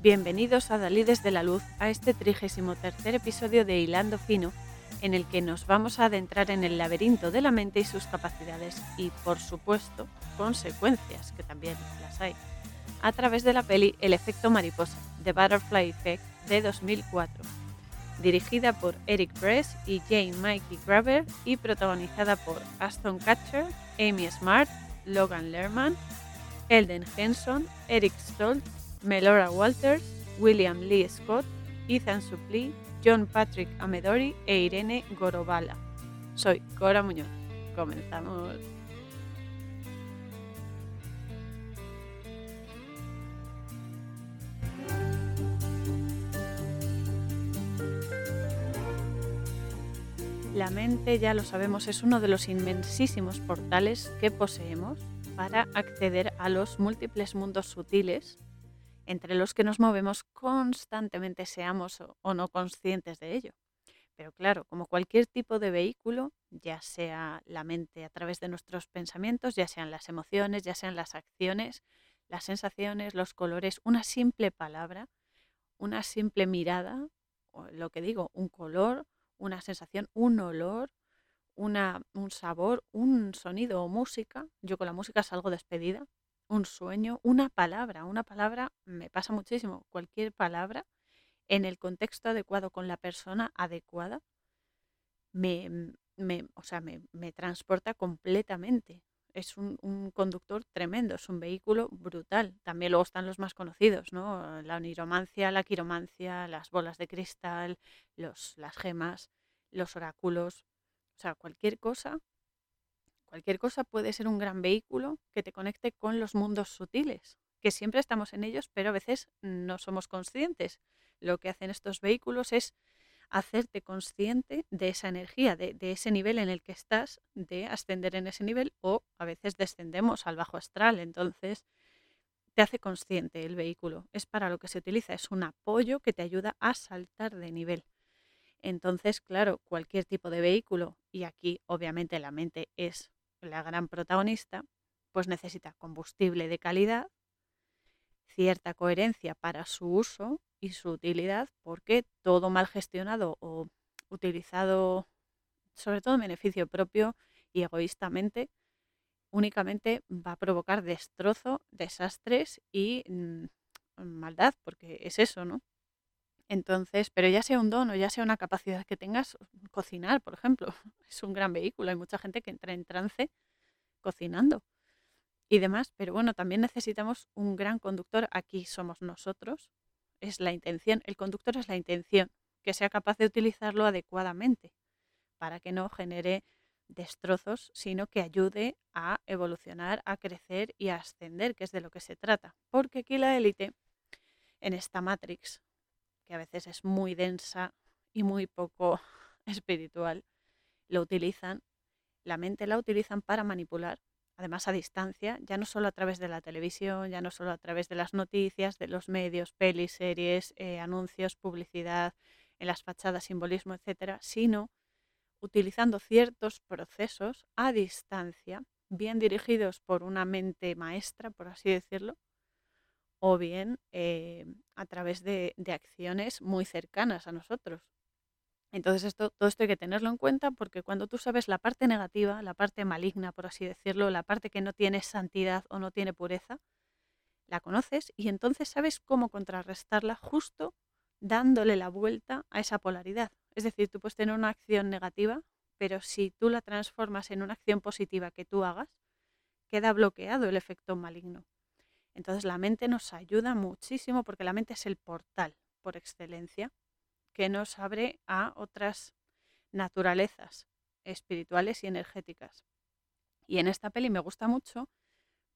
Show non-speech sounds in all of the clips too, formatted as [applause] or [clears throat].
Bienvenidos a Dalides de la Luz a este trigésimo tercer episodio de Hilando Fino, en el que nos vamos a adentrar en el laberinto de la mente y sus capacidades y, por supuesto, consecuencias, que también las hay, a través de la peli El efecto mariposa, The Butterfly Effect, de 2004, dirigida por Eric Bress y Jane Mikey Graver y protagonizada por Aston Catcher, Amy Smart, Logan Lerman, Elden Henson, Eric Stoltz, Melora Walters, William Lee Scott, Ethan Suplee, John Patrick Amedori e Irene Gorobala. Soy Cora Muñoz. Comenzamos. La mente, ya lo sabemos, es uno de los inmensísimos portales que poseemos para acceder a los múltiples mundos sutiles entre los que nos movemos constantemente, seamos o, no conscientes de ello. Pero claro, como cualquier tipo de vehículo, ya sea la mente a través de nuestros pensamientos, ya sean las emociones, ya sean las acciones, las sensaciones, los colores, una simple palabra, una simple mirada, o lo que digo, un color, una sensación, un olor, una, un sabor, un sonido o música. Yo con la música salgo despedida, un sueño, una palabra. Una palabra me pasa muchísimo. Cualquier palabra en el contexto adecuado con la persona adecuada me, me, o sea, me, me transporta completamente. Es un, un, conductor tremendo, es un vehículo brutal. También luego están los más conocidos, ¿no? La oniromancia, la quiromancia, las bolas de cristal, los, las gemas, los oráculos. O sea, cualquier cosa Cualquier cosa puede ser un gran vehículo que te conecte con los mundos sutiles, que siempre estamos en ellos, pero a veces no somos conscientes. Lo que hacen estos vehículos es hacerte consciente de esa energía, de, ese nivel en el que estás, de ascender en ese nivel o a veces descendemos al bajo astral. Entonces, te hace consciente el vehículo. Es para lo que se utiliza, es un apoyo que te ayuda a saltar de nivel. Entonces, claro, cualquier tipo de vehículo, y aquí obviamente la mente es la gran protagonista, pues necesita combustible de calidad, cierta coherencia para su uso y su utilidad, porque todo mal gestionado o utilizado sobre todo en beneficio propio y egoístamente, únicamente va a provocar destrozo, desastres y mm, maldad, porque es eso, ¿no? Entonces, pero ya sea un don o ya sea una capacidad que tengas, cocinar, por ejemplo, [laughs] es un gran vehículo. Hay mucha gente que entra en trance cocinando y demás, pero bueno, también necesitamos un gran conductor. Aquí somos nosotros, es la intención. El conductor es la intención, que sea capaz de utilizarlo adecuadamente para que no genere destrozos, sino que ayude a evolucionar, a crecer y a ascender, que es de lo que se trata. Porque aquí la élite, en esta Matrix, que a veces es muy densa y muy poco [laughs] espiritual, lo utilizan, la mente la utilizan para manipular, además a distancia, ya no solo a través de la televisión, ya no solo a través de las noticias, de los medios, pelis, series, eh, anuncios, publicidad, en las fachadas, simbolismo, etcétera, sino utilizando ciertos procesos a distancia, bien dirigidos por una mente maestra, por así decirlo, o bien eh, a través de, acciones muy cercanas a nosotros. Entonces esto, todo esto hay que tenerlo en cuenta porque cuando tú sabes la parte negativa, la parte maligna, por así decirlo, la parte que no tiene santidad o no tiene pureza, la conoces y entonces sabes cómo contrarrestarla justo dándole la vuelta a esa polaridad. Es decir, tú puedes tener una acción negativa, pero si tú la transformas en una acción positiva que tú hagas, queda bloqueado el efecto maligno. Entonces la mente nos ayuda muchísimo porque la mente es el portal por excelencia que nos abre a otras naturalezas espirituales y energéticas. Y en esta peli me gusta mucho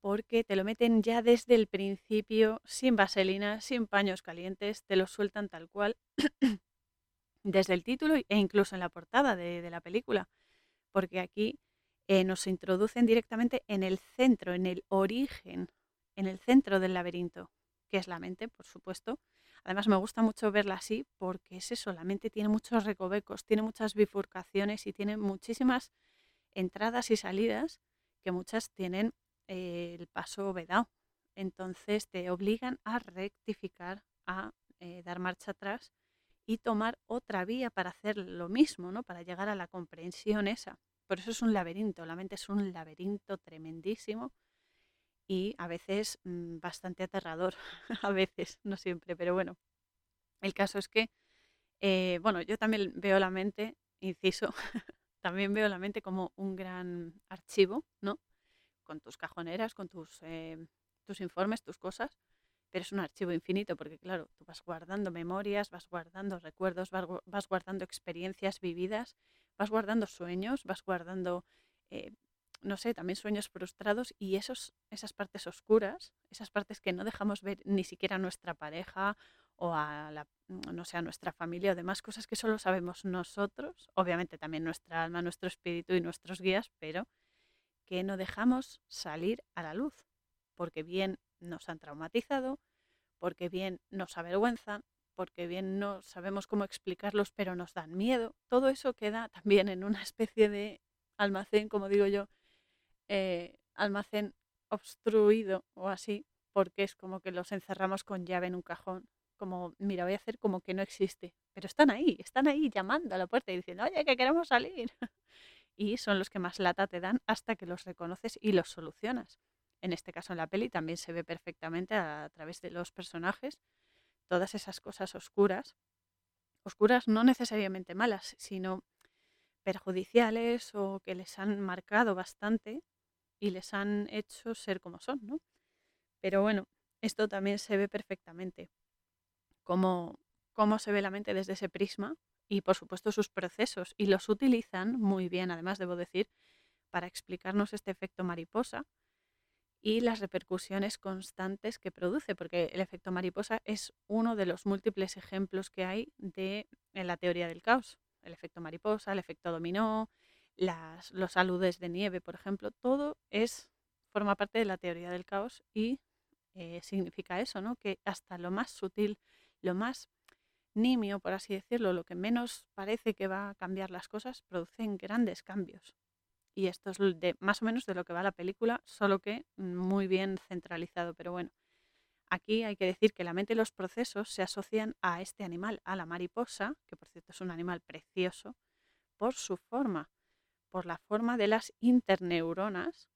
porque te lo meten ya desde el principio, sin vaselina, sin paños calientes, te lo sueltan tal cual, [clears throat] desde el título e incluso en la portada de, la película, porque aquí eh, nos introducen directamente en el centro, en el origen en el centro del laberinto, que es la mente, por supuesto. Además me gusta mucho verla así porque es eso, la mente tiene muchos recovecos, tiene muchas bifurcaciones y tiene muchísimas entradas y salidas que muchas tienen eh, el paso vedado. Entonces te obligan a rectificar a eh, dar marcha atrás y tomar otra vía para hacer lo mismo, ¿no? Para llegar a la comprensión esa. Por eso es un laberinto, la mente es un laberinto tremendísimo y a veces mm, bastante aterrador, [laughs] a veces, no siempre, pero bueno, el caso es que, eh, bueno, yo también veo la mente, inciso, [laughs] también veo la mente como un gran archivo, ¿no? Con tus cajoneras, con tus, eh, tus informes, tus cosas, pero es un archivo infinito porque, claro, tú vas guardando memorias, vas guardando recuerdos, vas, guardando experiencias vividas, vas guardando sueños, vas guardando eh, no sé, también sueños frustrados y esos, esas partes oscuras, esas partes que no dejamos ver ni siquiera a nuestra pareja o a la, no sé, a nuestra familia o demás cosas que solo sabemos nosotros, obviamente también nuestra alma, nuestro espíritu y nuestros guías, pero que no dejamos salir a la luz, porque bien nos han traumatizado, porque bien nos avergüenzan, porque bien no sabemos cómo explicarlos, pero nos dan miedo. Todo eso queda también en una especie de almacén, como digo yo, eh, almacén obstruido o así, porque es como que los encerramos con llave en un cajón. Como, mira, voy a hacer como que no existe. Pero están ahí, están ahí llamando a la puerta y diciendo, oye, que queremos salir. [laughs] y son los que más lata te dan hasta que los reconoces y los solucionas. En este caso en la peli también se ve perfectamente a, a través de los personajes todas esas cosas oscuras. Oscuras no necesariamente malas, sino perjudiciales o que les han marcado bastante y les han hecho ser como son, ¿no? Pero bueno, esto también se ve perfectamente, cómo, cómo se ve la mente desde ese prisma y por supuesto sus procesos y los utilizan muy bien, además debo decir, para explicarnos este efecto mariposa y las repercusiones constantes que produce, porque el efecto mariposa es uno de los múltiples ejemplos que hay de en la teoría del caos. El efecto mariposa, el efecto dominó, las, los aludes de nieve, por ejemplo, todo es forma parte de la teoría del caos y eh, significa eso, ¿no? Que hasta lo más sutil, lo más nimio, por así decirlo, lo que menos parece que va a cambiar las cosas, producen grandes cambios. Y esto es de, más o menos de lo que va la película, solo que muy bien centralizado. Pero bueno, aquí hay que decir que la mente y los procesos se asocian a este animal, a la mariposa, que por cierto es un animal precioso, por su forma por la forma de las interneuronas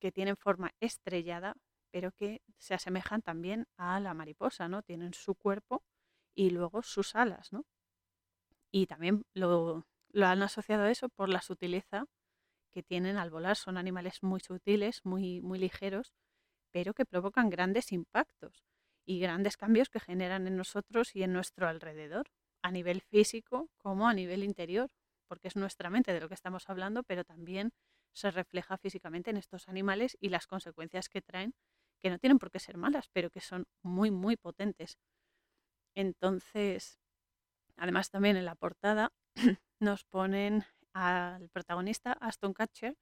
que tienen forma estrellada, pero que se asemejan también a la mariposa, ¿no? Tienen su cuerpo y luego sus alas, ¿no? Y también lo, han asociado a eso por la sutileza que tienen al volar. Son animales muy sutiles, muy, muy ligeros, pero que provocan grandes impactos y grandes cambios que generan en nosotros y en nuestro alrededor, a nivel físico como a nivel interior porque es nuestra mente de lo que estamos hablando, pero también se refleja físicamente en estos animales y las consecuencias que traen, que no tienen por qué ser malas, pero que son muy, muy potentes. Entonces, además también en la portada [clears throat] nos ponen al protagonista, Aston Catcher,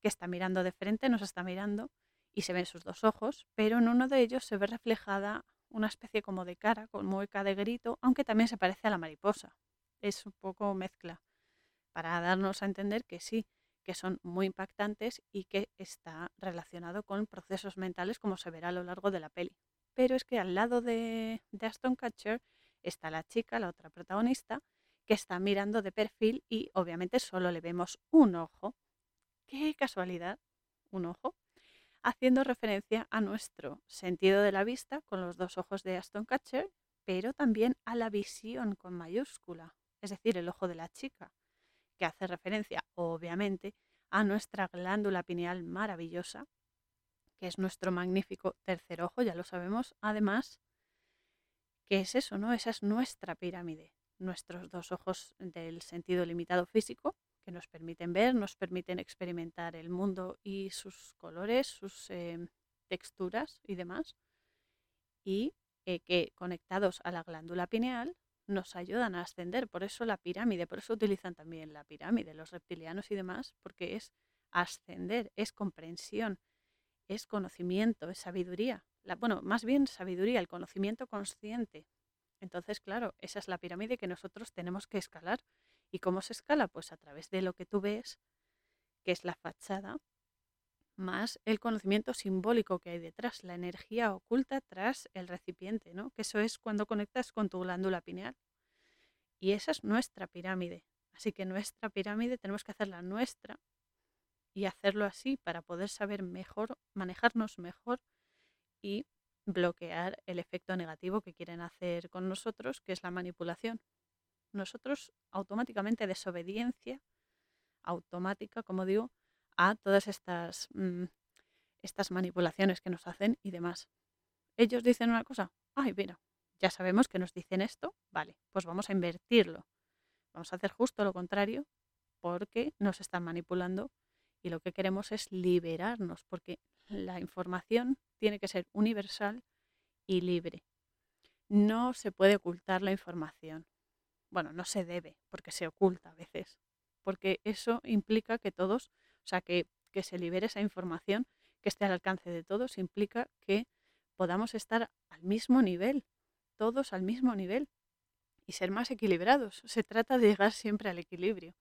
que está mirando de frente, nos está mirando y se ven sus dos ojos, pero en uno de ellos se ve reflejada una especie como de cara, con mueca de grito, aunque también se parece a la mariposa. Es un poco mezcla para darnos a entender que sí, que son muy impactantes y que está relacionado con procesos mentales como se verá a lo largo de la peli. Pero es que al lado de, Aston Catcher está la chica, la otra protagonista, que está mirando de perfil y obviamente solo le vemos un ojo. ¡Qué casualidad! Un ojo. Haciendo referencia a nuestro sentido de la vista con los dos ojos de Aston Catcher, pero también a la visión con mayúscula, es decir, el ojo de la chica que hace referencia, obviamente, a nuestra glándula pineal maravillosa, que es nuestro magnífico tercer ojo, ya lo sabemos. Además, ¿qué es eso? ¿no? Esa es nuestra pirámide, nuestros dos ojos del sentido limitado físico, que nos permiten ver, nos permiten experimentar el mundo y sus colores, sus eh, texturas y demás. Y eh, que conectados a la glándula pineal nos ayudan a ascender. Por eso la pirámide, por eso utilizan también la pirámide, los reptilianos y demás, porque es ascender, es comprensión, es conocimiento, es sabiduría. La, bueno, más bien sabiduría, el conocimiento consciente. Entonces, claro, esa es la pirámide que nosotros tenemos que escalar. ¿Y cómo se escala? Pues a través de lo que tú ves, que es la fachada, más el conocimiento simbólico que hay detrás, la energía oculta tras el recipiente, ¿no? Que eso es cuando conectas con tu glándula pineal. Y esa es nuestra pirámide. Así que nuestra pirámide tenemos que hacerla nuestra y hacerlo así para poder saber mejor, manejarnos mejor y bloquear el efecto negativo que quieren hacer con nosotros, que es la manipulación. Nosotros automáticamente desobediencia automática, como digo, a todas estas, mm, estas manipulaciones que nos hacen y demás. Ellos dicen una cosa, ay, mira, ya sabemos que nos dicen esto, vale, pues vamos a invertirlo. Vamos a hacer justo lo contrario porque nos están manipulando y lo que queremos es liberarnos, porque la información tiene que ser universal y libre. No se puede ocultar la información. Bueno, no se debe, porque se oculta a veces, porque eso implica que todos, o sea, que, que se libere esa información, que esté al alcance de todos, implica que podamos estar al mismo nivel, todos al mismo nivel, y ser más equilibrados. Se trata de llegar siempre al equilibrio.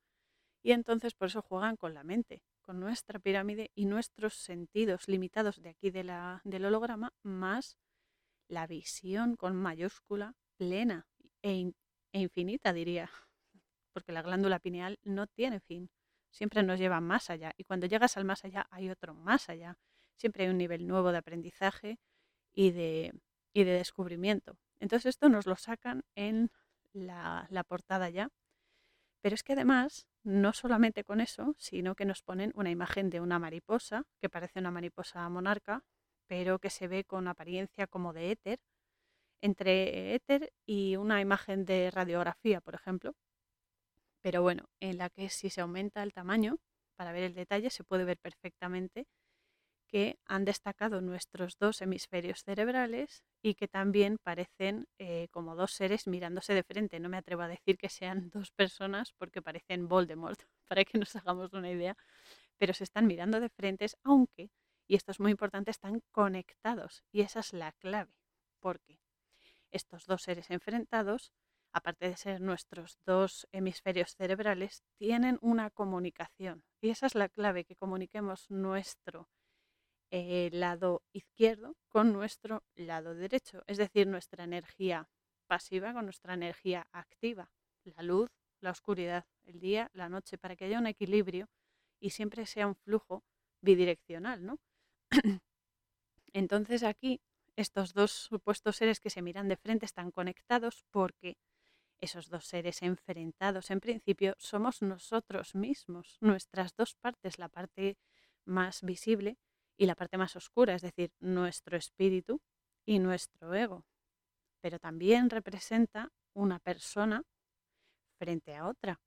Y entonces por eso juegan con la mente, con nuestra pirámide y nuestros sentidos limitados de aquí de la, del holograma, más la visión con mayúscula plena e, e infinita, diría, porque la glándula pineal no tiene fin, siempre nos lleva más allá y cuando llegas al más allá hay otro más allá, siempre hay un nivel nuevo de aprendizaje y de, y de descubrimiento. Entonces esto nos lo sacan en la, la portada ya, pero es que además no solamente con eso, sino que nos ponen una imagen de una mariposa, que parece una mariposa monarca, pero que se ve con apariencia como de éter, entre éter y una imagen de radiografía, por ejemplo. Pero bueno, en la que si se aumenta el tamaño, para ver el detalle, se puede ver perfectamente que han destacado nuestros dos hemisferios cerebrales y que también parecen eh, como dos seres mirándose de frente. No me atrevo a decir que sean dos personas porque parecen Voldemort, [laughs] para que nos hagamos una idea, pero se están mirando de frente, aunque, y esto es muy importante, están conectados y esa es la clave, porque estos dos seres enfrentados, aparte de ser nuestros dos hemisferios cerebrales, tienen una comunicación y esa es la clave, que comuniquemos nuestro el lado izquierdo con nuestro lado derecho, es decir, nuestra energía pasiva con nuestra energía activa, la luz, la oscuridad, el día, la noche, para que haya un equilibrio y siempre sea un flujo bidireccional, ¿no? [clears throat] Entonces aquí estos dos supuestos seres que se miran de frente están conectados porque esos dos seres enfrentados en principio somos nosotros mismos, nuestras dos partes, la parte más visible y la parte más oscura, es decir, nuestro espíritu y nuestro ego. Pero también representa una persona frente a otra.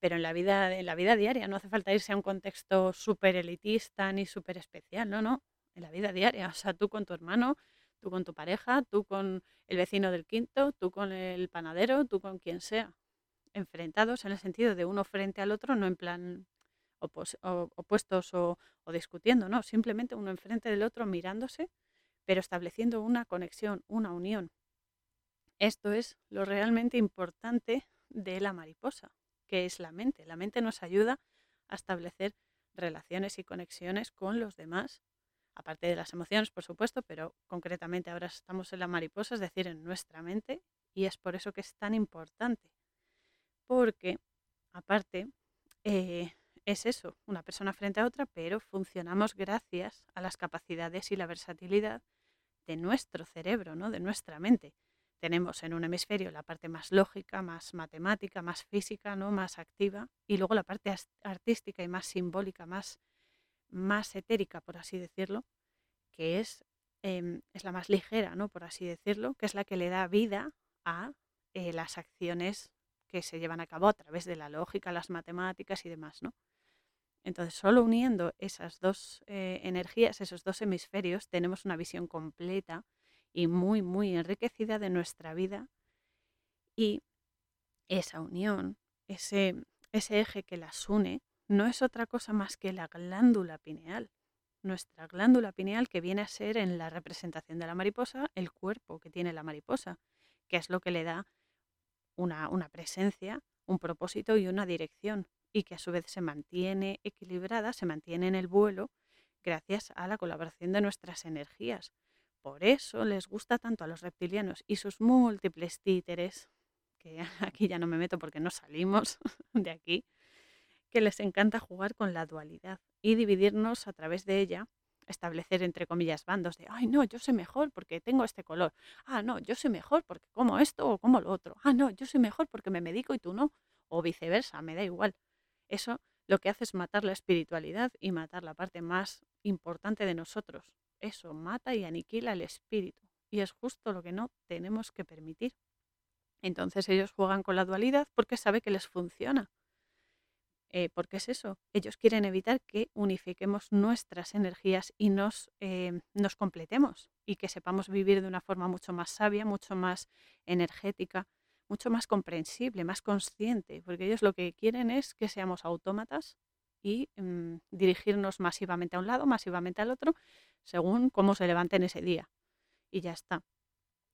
Pero en la vida, en la vida diaria no hace falta irse a un contexto súper elitista ni súper especial, no, no. En la vida diaria, o sea, tú con tu hermano, tú con tu pareja, tú con el vecino del quinto, tú con el panadero, tú con quien sea. Enfrentados en el sentido de uno frente al otro, no en plan opuestos o, discutiendo, no, simplemente uno enfrente del otro mirándose, pero estableciendo una conexión, una unión. Esto es lo realmente importante de la mariposa, que es la mente. La mente nos ayuda a establecer relaciones y conexiones con los demás, aparte de las emociones, por supuesto, pero concretamente ahora estamos en la mariposa, es decir, en nuestra mente, y es por eso que es tan importante, porque aparte, eh, es eso, una persona frente a otra, pero funcionamos gracias a las capacidades y la versatilidad de nuestro cerebro, ¿no? de nuestra mente. Tenemos en un hemisferio la parte más lógica, más matemática, más física, ¿no? más activa, y luego la parte artística y más simbólica, más, más etérica, por así decirlo, que es, em, es la más ligera, ¿no? por así decirlo, que es la que le da vida a eh, las acciones que se llevan a cabo a través de la lógica, las matemáticas y demás, ¿no? Entonces, solo uniendo esas dos eh, energías, esos dos hemisferios, tenemos una visión completa y muy, muy enriquecida de nuestra vida. Y esa unión, ese, ese eje que las une, no es otra cosa más que la glándula pineal. Nuestra glándula pineal que viene a ser en la representación de la mariposa el cuerpo que tiene la mariposa, que es lo que le da una, una presencia, un propósito y una dirección y que a su vez se mantiene equilibrada, se mantiene en el vuelo gracias a la colaboración de nuestras energías. Por eso les gusta tanto a los reptilianos y sus múltiples títeres, que [laughs] aquí ya no me meto porque no salimos [laughs] de aquí, que les encanta jugar con la dualidad y dividirnos a través de ella, establecer entre comillas bandos de, ay no, yo sé mejor porque tengo este color, ah no, yo sé mejor porque como esto o como lo otro, ah no, yo sé mejor porque me medico y tú no, o viceversa, me da igual. Eso lo que hace es matar la espiritualidad y matar la parte más importante de nosotros. Eso mata y aniquila el espíritu. Y es justo lo que no tenemos que permitir. Entonces ellos juegan con la dualidad porque sabe que les funciona. Eh, ¿Por qué es eso? Ellos quieren evitar que unifiquemos nuestras energías y nos, eh, nos completemos y que sepamos vivir de una forma mucho más sabia, mucho más energética, mucho más comprensible, más consciente, porque ellos lo que quieren es que seamos autómatas y mm, dirigirnos masivamente a un lado, masivamente al otro, según cómo se levanten ese día. Y ya está.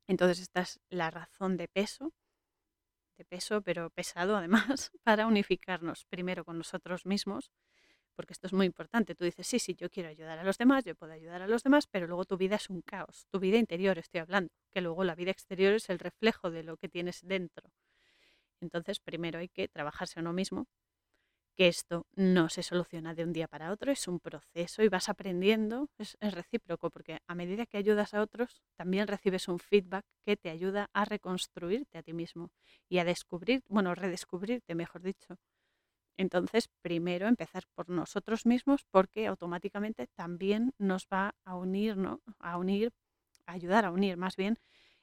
Entonces esta es la razón de peso, de peso, pero pesado además, [laughs] para unificarnos primero con nosotros mismos porque esto es muy importante. Tú dices, sí, sí, yo quiero ayudar a los demás, yo puedo ayudar a los demás, pero luego tu vida es un caos, tu vida interior estoy hablando, que luego la vida exterior es el reflejo de lo que tienes dentro. Entonces, primero hay que trabajarse a uno mismo, que esto no se soluciona de un día para otro, es un proceso y vas aprendiendo, es, recíproco, porque a medida que ayudas a otros, también recibes un feedback que te ayuda a reconstruirte a ti mismo y a descubrir, bueno, redescubrirte, mejor dicho, entonces, primero empezar por nosotros mismos porque automáticamente también nos va a unir, ¿no? A unir, a ayudar a unir más bien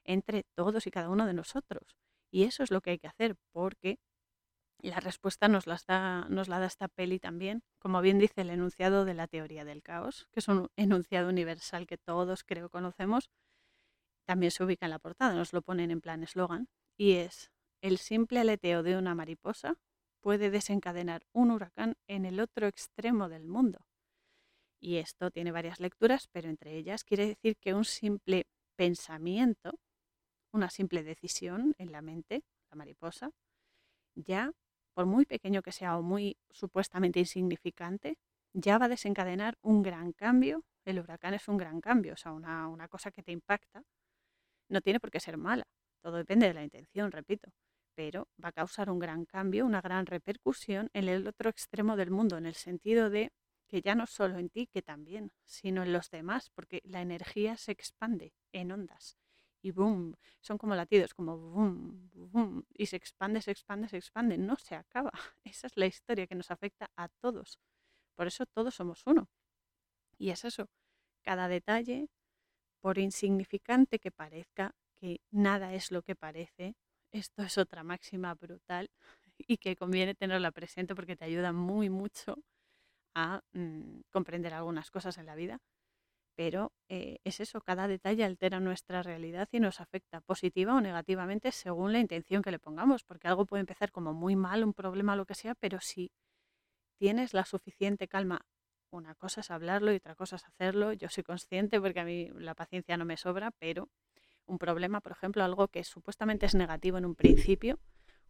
entre todos y cada uno de nosotros. Y eso es lo que hay que hacer porque la respuesta nos, da, nos la da esta peli también, como bien dice el enunciado de la teoría del caos, que es un enunciado universal que todos creo conocemos. También se ubica en la portada, nos lo ponen en plan eslogan, y es el simple aleteo de una mariposa puede desencadenar un huracán en el otro extremo del mundo. Y esto tiene varias lecturas, pero entre ellas quiere decir que un simple pensamiento, una simple decisión en la mente, la mariposa, ya, por muy pequeño que sea o muy supuestamente insignificante, ya va a desencadenar un gran cambio. El huracán es un gran cambio, o sea, una, una cosa que te impacta. No tiene por qué ser mala, todo depende de la intención, repito pero va a causar un gran cambio, una gran repercusión en el otro extremo del mundo, en el sentido de que ya no solo en ti, que también, sino en los demás, porque la energía se expande en ondas y boom, son como latidos, como boom, boom, y se expande, se expande, se expande, no se acaba. [laughs] Esa es la historia que nos afecta a todos. Por eso todos somos uno. Y es eso, cada detalle, por insignificante que parezca, que nada es lo que parece, esto es otra máxima brutal [laughs] y que conviene tenerla presente porque te ayuda muy mucho a mm, comprender algunas cosas en la vida. Pero eh, es eso, cada detalle altera nuestra realidad y nos afecta positiva o negativamente según la intención que le pongamos, porque algo puede empezar como muy mal, un problema lo que sea, pero si tienes la suficiente calma, una cosa es hablarlo y otra cosa es hacerlo. Yo soy consciente porque a mí la paciencia no me sobra, pero un problema, por ejemplo, algo que supuestamente es negativo en un principio,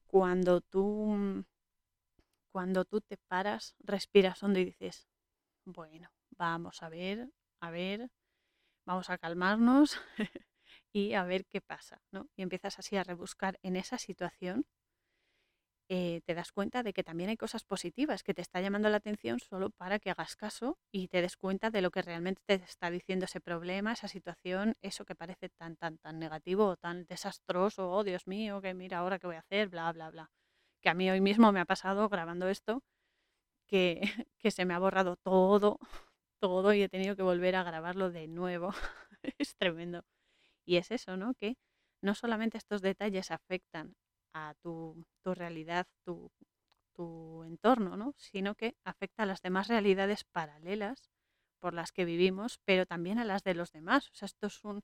cuando tú, cuando tú te paras, respiras hondo y dices, bueno, vamos a ver, a ver, vamos a calmarnos [laughs] y a ver qué pasa, ¿no? Y empiezas así a rebuscar en esa situación eh, te das cuenta de que también hay cosas positivas que te está llamando la atención solo para que hagas caso y te des cuenta de lo que realmente te está diciendo ese problema, esa situación, eso que parece tan, tan, tan negativo o tan desastroso, oh Dios mío, que mira ahora qué voy a hacer, bla, bla, bla. Que a mí hoy mismo me ha pasado grabando esto, que, [laughs] que se me ha borrado todo, todo y he tenido que volver a grabarlo de nuevo. [laughs] es tremendo. Y es eso, ¿no? Que no solamente estos detalles afectan a tu, realidad, tu, entorno, ¿no? sino que afecta a las demás realidades paralelas por las que vivimos, pero también a las de los demás. O sea, esto es un,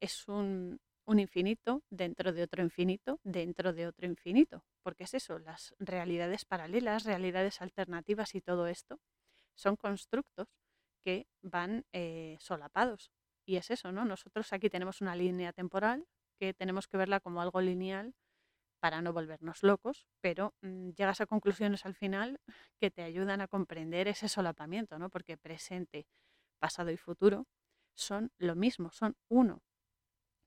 es un, un infinito dentro de otro infinito, dentro de otro infinito. Porque es eso, las realidades paralelas, realidades alternativas y todo esto son constructos que van eh, solapados. Y es eso, ¿no? Nosotros aquí tenemos una línea temporal que tenemos que verla como algo lineal para no volvernos locos, pero mm, llegas a conclusiones al final que te ayudan a comprender ese solapamiento, ¿no? Porque presente, pasado y futuro, son lo mismo, son uno.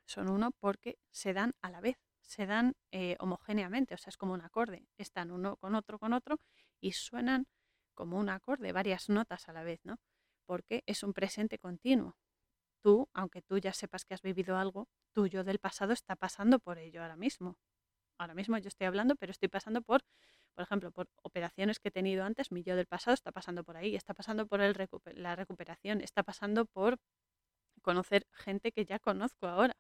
Son uno porque se dan a la vez, se dan eh, homogéneamente, o sea, es como un acorde. Están uno con otro, con otro y suenan como un acorde, varias notas a la vez, ¿no? Porque es un presente continuo. Tú, aunque tú ya sepas que has vivido algo, tuyo del pasado está pasando por ello ahora mismo. Ahora mismo yo estoy hablando, pero estoy pasando por, por ejemplo, por operaciones que he tenido antes, mi yo del pasado está pasando por ahí, está pasando por la recuperación, está pasando por conocer gente que ya conozco ahora.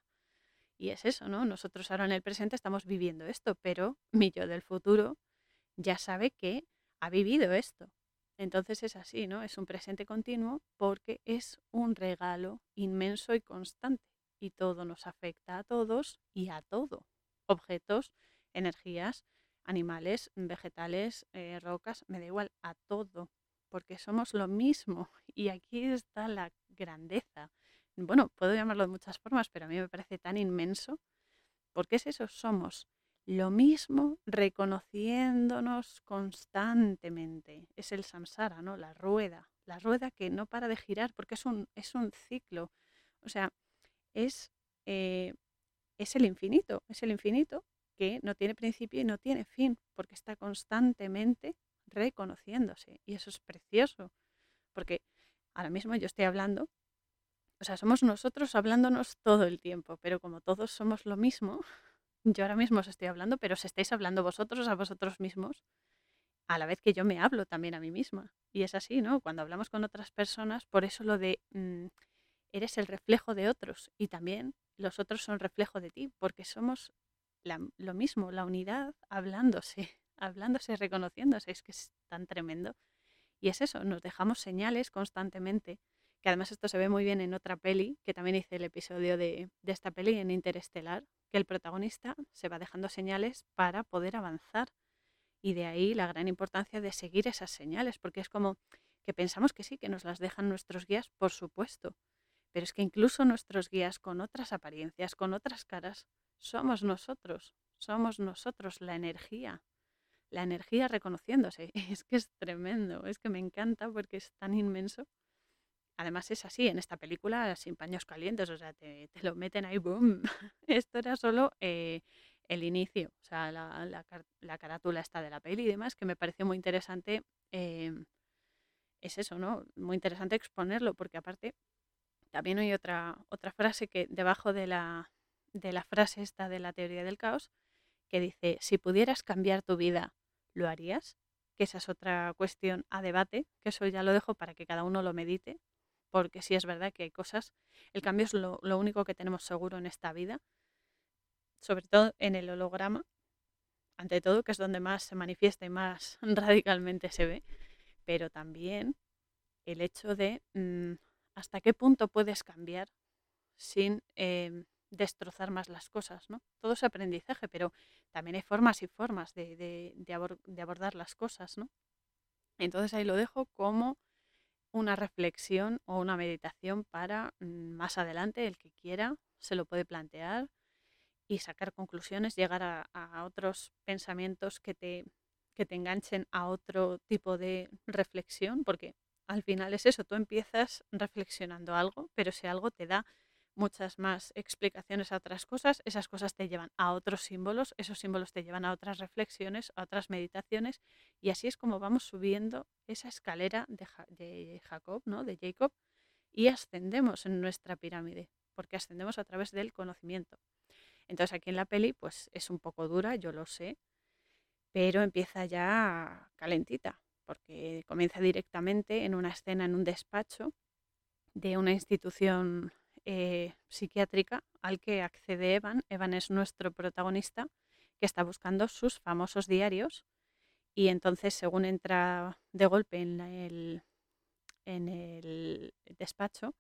Y es eso, ¿no? Nosotros ahora en el presente estamos viviendo esto, pero mi yo del futuro ya sabe que ha vivido esto. Entonces es así, ¿no? Es un presente continuo porque es un regalo inmenso y constante. Y todo nos afecta a todos y a todo. Objetos, energías, animales, vegetales, eh, rocas, me da igual, a todo. Porque somos lo mismo. [laughs] Y aquí está la grandeza bueno, puedo llamarlo de muchas formas, pero a mí me parece tan inmenso, porque es eso, somos lo mismo reconociéndonos constantemente. Es el samsara, ¿no? La rueda, la rueda que no para de girar porque es un, es un ciclo. O sea, es, eh, es el infinito, es el infinito que no tiene principio y no tiene fin, porque está constantemente reconociéndose. Y eso es precioso, porque ahora mismo yo estoy hablando o sea, somos nosotros hablándonos todo el tiempo, pero como todos somos lo mismo, yo ahora mismo os estoy hablando, pero os estáis hablando vosotros a vosotros mismos, a la vez que yo me hablo también a mí misma. Y es así, ¿no? Cuando hablamos con otras personas, por eso lo de mm, eres el reflejo de otros y también los otros son reflejo de ti, porque somos lo mismo, la unidad hablándose, [laughs] hablándose, reconociéndose, es que es tan tremendo. Y es eso, nos dejamos señales constantemente que además esto se ve muy bien en otra peli, que también hice el episodio de, esta peli en Interestelar, que el protagonista se va dejando señales para poder avanzar. Y de ahí la gran importancia de seguir esas señales, porque es como que pensamos que sí, que nos las dejan nuestros guías, por supuesto, pero es que incluso nuestros guías con otras apariencias, con otras caras, somos nosotros, somos nosotros la energía, la energía reconociéndose. [laughs] Es que es tremendo, es que me encanta porque es tan inmenso Además es así, en esta película sin paños calientes, o sea, te, lo meten ahí, ¡boom! [laughs] Esto era solo eh, el inicio, o sea, la, la, carátula está de la peli y demás, que me pareció muy interesante. Em, es eso, ¿no? Muy interesante exponerlo, porque aparte también hay otra, otra frase que debajo de la, de la frase esta de la teoría del caos, que dice, si pudieras cambiar tu vida, ¿lo harías? Que esa es otra cuestión a debate, que eso ya lo dejo para que cada uno lo medite, porque sí es verdad que hay cosas, el cambio es lo, único que tenemos seguro en esta vida, sobre todo en el holograma, ante todo, que es donde más se manifiesta y más [laughs] radicalmente se ve, pero también el hecho de mm, hasta qué punto puedes cambiar sin em, destrozar más las cosas, ¿no? Todo es aprendizaje, pero también hay formas y formas de, de abordar las cosas, ¿no? Entonces ahí lo dejo como una reflexión o una meditación para mm, más adelante, el que quiera, se lo puede plantear y sacar conclusiones, llegar a, otros pensamientos que te, que te enganchen a otro tipo de reflexión, porque al final es eso, tú empiezas reflexionando algo, pero si algo te da muchas más explicaciones a otras cosas, esas cosas te llevan a otros símbolos, esos símbolos te llevan a otras reflexiones, a otras meditaciones, y así es como vamos subiendo esa escalera de, Jacob, ¿no? de Jacob, y ascendemos en nuestra pirámide, porque ascendemos a través del conocimiento. Entonces aquí en la peli pues es un poco dura, yo lo sé, pero empieza ya calentita, porque comienza directamente en una escena en un despacho de una institución eh, psiquiátrica al que accede Evan. Evan es nuestro protagonista que está buscando sus famosos diarios y entonces según entra de golpe en el, en el despacho,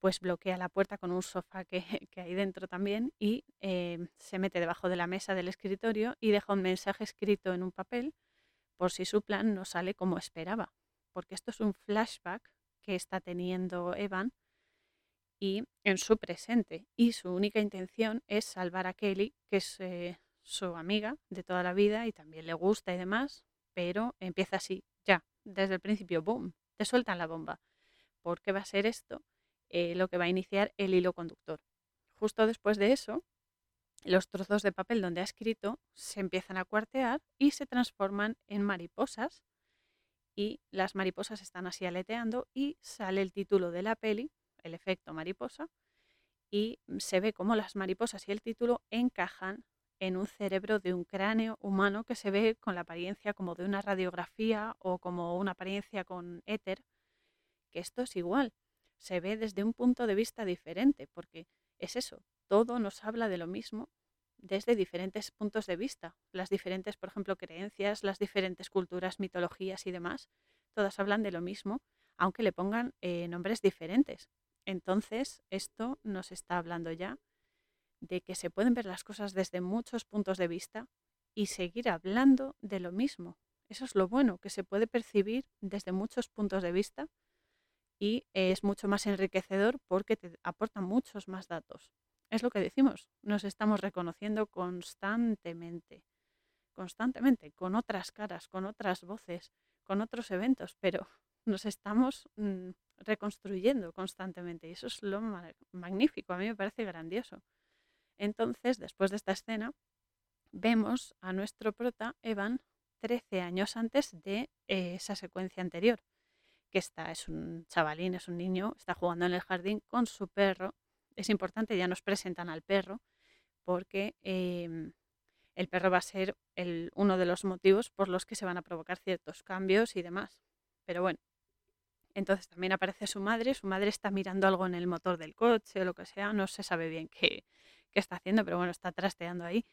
pues bloquea la puerta con un sofá que, [laughs] hay dentro también y eh, se mete debajo de la mesa del escritorio y deja un mensaje escrito en un papel por si su plan no sale como esperaba. Porque esto es un flashback que está teniendo Evan y en su presente. Y su única intención es salvar a Kelly, que es eh, su amiga de toda la vida y también le gusta y demás, pero empieza así, ya, desde el principio, boom, te sueltan la bomba. porque va a ser esto eh, lo que va a iniciar el hilo conductor. Justo después de eso, los trozos de papel donde ha escrito se empiezan a cuartear y se transforman en mariposas y las mariposas están así aleteando y sale el título de la peli, el efecto mariposa, y se ve cómo las mariposas y el título encajan en un cerebro de un cráneo humano que se ve con la apariencia como de una radiografía o como una apariencia con éter, que esto es igual, se ve desde un punto de vista diferente, porque es eso, todo nos habla de lo mismo desde diferentes puntos de vista. Las diferentes, por ejemplo, creencias, las diferentes culturas, mitologías y demás, todas hablan de lo mismo, aunque le pongan eh, nombres diferentes. Entonces, esto nos está hablando ya de que se pueden ver las cosas desde muchos puntos de vista y seguir hablando de lo mismo. Eso es lo bueno, que se puede percibir desde muchos puntos de vista y es mucho más enriquecedor porque te aporta muchos más datos. Es lo que decimos, nos estamos reconociendo constantemente, constantemente, con otras caras, con otras voces, con otros eventos, pero nos estamos mm, reconstruyendo constantemente y eso es lo magnífico, a mí me parece grandioso. Entonces, después de esta escena, vemos a nuestro prota, Evan, 13 años antes de eh, esa secuencia anterior, que está, es un chavalín, es un niño, está jugando en el jardín con su perro es importante, ya nos presentan al perro, porque em, el perro va a ser uno de los motivos por los que se van a provocar ciertos cambios y demás. Pero bueno, entonces también aparece su madre, su madre está mirando algo en el motor del coche o lo que sea, no se sabe bien qué, está haciendo, pero bueno, está trasteando ahí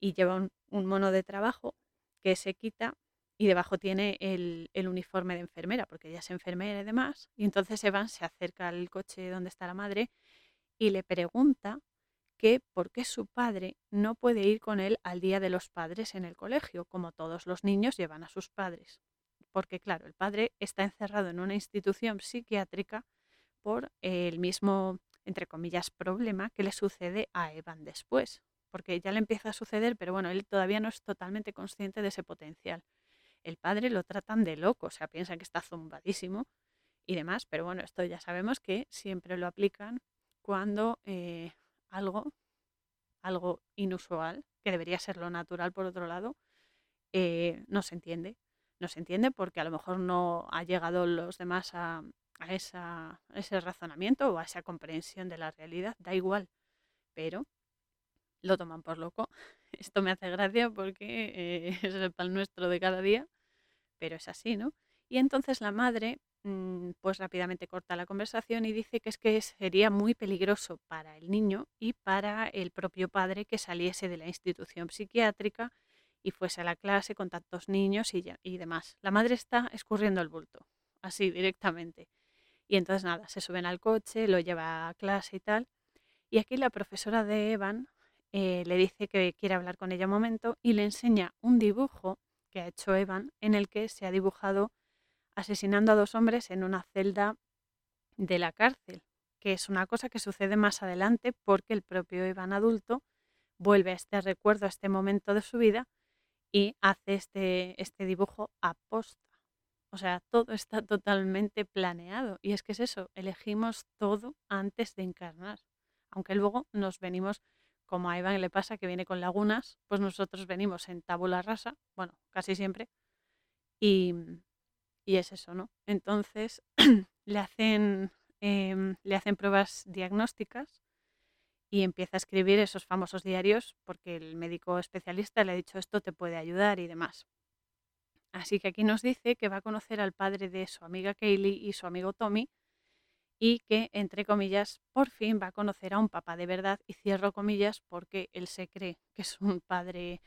y lleva un, mono de trabajo que se quita y debajo tiene el, el, uniforme de enfermera, porque ella es enfermera y demás. Y entonces Evan se acerca al coche donde está la madre y le pregunta que por qué su padre no puede ir con él al Día de los Padres en el colegio, como todos los niños llevan a sus padres. Porque claro, el padre está encerrado en una institución psiquiátrica por el mismo, entre comillas, problema que le sucede a Evan después. Porque ya le empieza a suceder, pero bueno, él todavía no es totalmente consciente de ese potencial. El padre lo tratan de loco, o sea, piensan que está zumbadísimo y demás, pero bueno, esto ya sabemos que siempre lo aplican cuando eh, algo, algo inusual, que debería ser lo natural por otro lado, eh, no se entiende. No se entiende porque a lo mejor no ha llegado los demás a, esa, ese razonamiento o a esa comprensión de la realidad, da igual, pero lo toman por loco. [laughs] Esto me hace gracia porque eh, [laughs] es el pan nuestro de cada día, pero es así, ¿no? Y entonces la madre Mm, pues rápidamente corta la conversación y dice que es que sería muy peligroso para el niño y para el propio padre que saliese de la institución psiquiátrica y fuese a la clase con tantos niños y, y demás. La madre está escurriendo el bulto, así directamente. Y entonces nada, se suben al coche, lo lleva a clase y tal. Y aquí la profesora de Evan eh, le dice que quiere hablar con ella un momento y le enseña un dibujo que ha hecho Evan en el que se ha dibujado asesinando a dos hombres en una celda de la cárcel, que es una cosa que sucede más adelante porque el propio Iván adulto vuelve a este recuerdo, a este momento de su vida y hace este, este dibujo aposta. O sea, todo está [laughs] totalmente planeado. Y es que es eso, elegimos todo antes de encarnar. Aunque luego nos venimos, como a Iván le pasa, que viene con lagunas, pues nosotros venimos en tabula rasa, bueno, casi siempre, y, y es eso, ¿no? Entonces [clears throat] le, hacen, em, le hacen pruebas diagnósticas y empieza a escribir esos famosos diarios porque el médico especialista le ha dicho esto te puede ayudar y demás. Así que aquí nos dice que va a conocer al padre de su amiga Kaylee y su amigo Tommy y que, entre comillas, por fin va a conocer a un papá de verdad y cierro comillas porque él se cree que es un padre,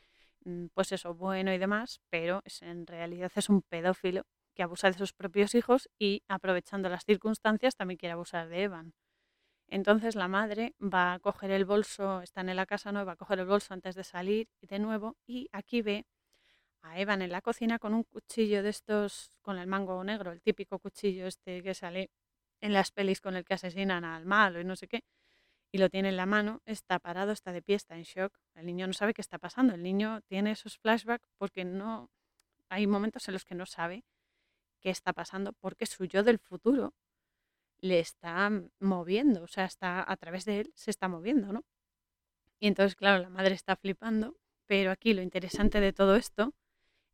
mm, pues eso, bueno y demás, pero en realidad es un pedófilo que abusa de sus propios hijos y, aprovechando las circunstancias, también quiere abusar de Evan. Entonces la madre va a coger el bolso, están en la casa, ¿no? Va a coger el bolso antes de salir de nuevo y aquí ve a Evan en la cocina con un cuchillo de estos, con el mango negro, el típico cuchillo este que sale en las pelis con el que asesinan al malo y no sé qué, y lo tiene en la mano, está parado, está de pie, está en shock. El niño no sabe qué está pasando, el niño tiene esos flashbacks porque no, hay momentos en los que no sabe qué está pasando, porque su yo del futuro le está moviendo, o sea, está a través de él se está moviendo, ¿no? Y entonces, claro, la madre está flipando, pero aquí lo interesante de todo esto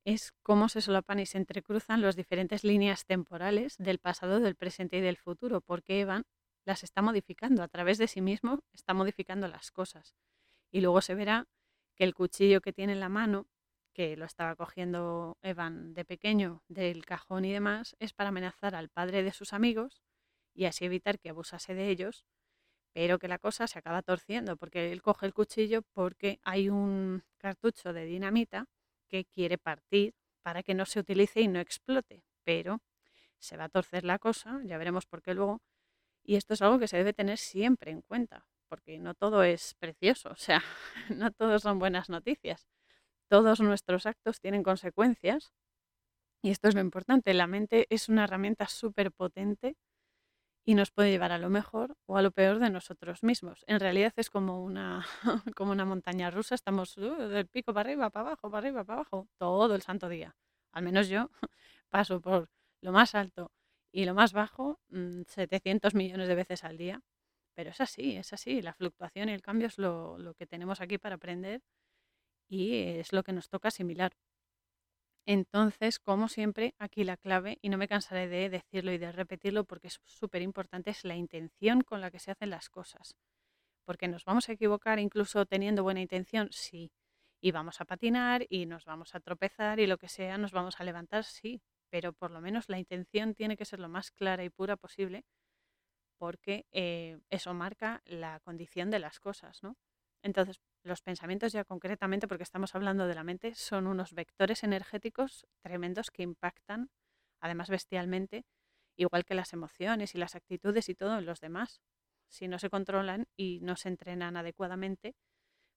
es cómo se solapan y se entrecruzan las diferentes líneas temporales del pasado, del presente y del futuro, porque Evan las está modificando a través de sí mismo, está modificando las cosas. Y luego se verá que el cuchillo que tiene en la mano, que lo estaba cogiendo Evan de pequeño del cajón y demás, es para amenazar al padre de sus amigos y así evitar que abusase de ellos, pero que la cosa se acaba torciendo porque él coge el cuchillo porque hay un cartucho de dinamita que quiere partir para que no se utilice y no explote, pero se va a torcer la cosa, ya veremos por qué luego, y esto es algo que se debe tener siempre en cuenta, porque no todo es precioso, o sea, [laughs] no todos son buenas noticias. Todos nuestros actos tienen consecuencias y esto es lo importante. La mente es una herramienta súper potente y nos puede llevar a lo mejor o a lo peor de nosotros mismos. En realidad es como una, [laughs] como una montaña rusa, estamos uh, del pico para arriba, para abajo, para arriba, para abajo, todo el santo día. Al menos yo [laughs] paso por lo más alto y lo más bajo 700 mm, millones de veces al día. Pero es así, es así. La fluctuación y el cambio es lo, lo que tenemos aquí para aprender y es lo que nos toca asimilar. Entonces, como siempre, aquí la clave, y no me cansaré de decirlo y de repetirlo porque es súper importante, es la intención con la que se hacen las cosas. Porque nos vamos a equivocar incluso teniendo buena intención, sí. Y vamos a patinar y nos vamos a tropezar y lo que sea, nos vamos a levantar, sí. Pero por lo menos la intención tiene que ser lo más clara y pura posible porque eh, eso marca la condición de las cosas, ¿no? Entonces, los pensamientos ya concretamente, porque estamos hablando de la mente, son unos vectores energéticos tremendos que impactan, además bestialmente, igual que las emociones y las actitudes y todo en los demás. Si no se controlan y no se entrenan adecuadamente,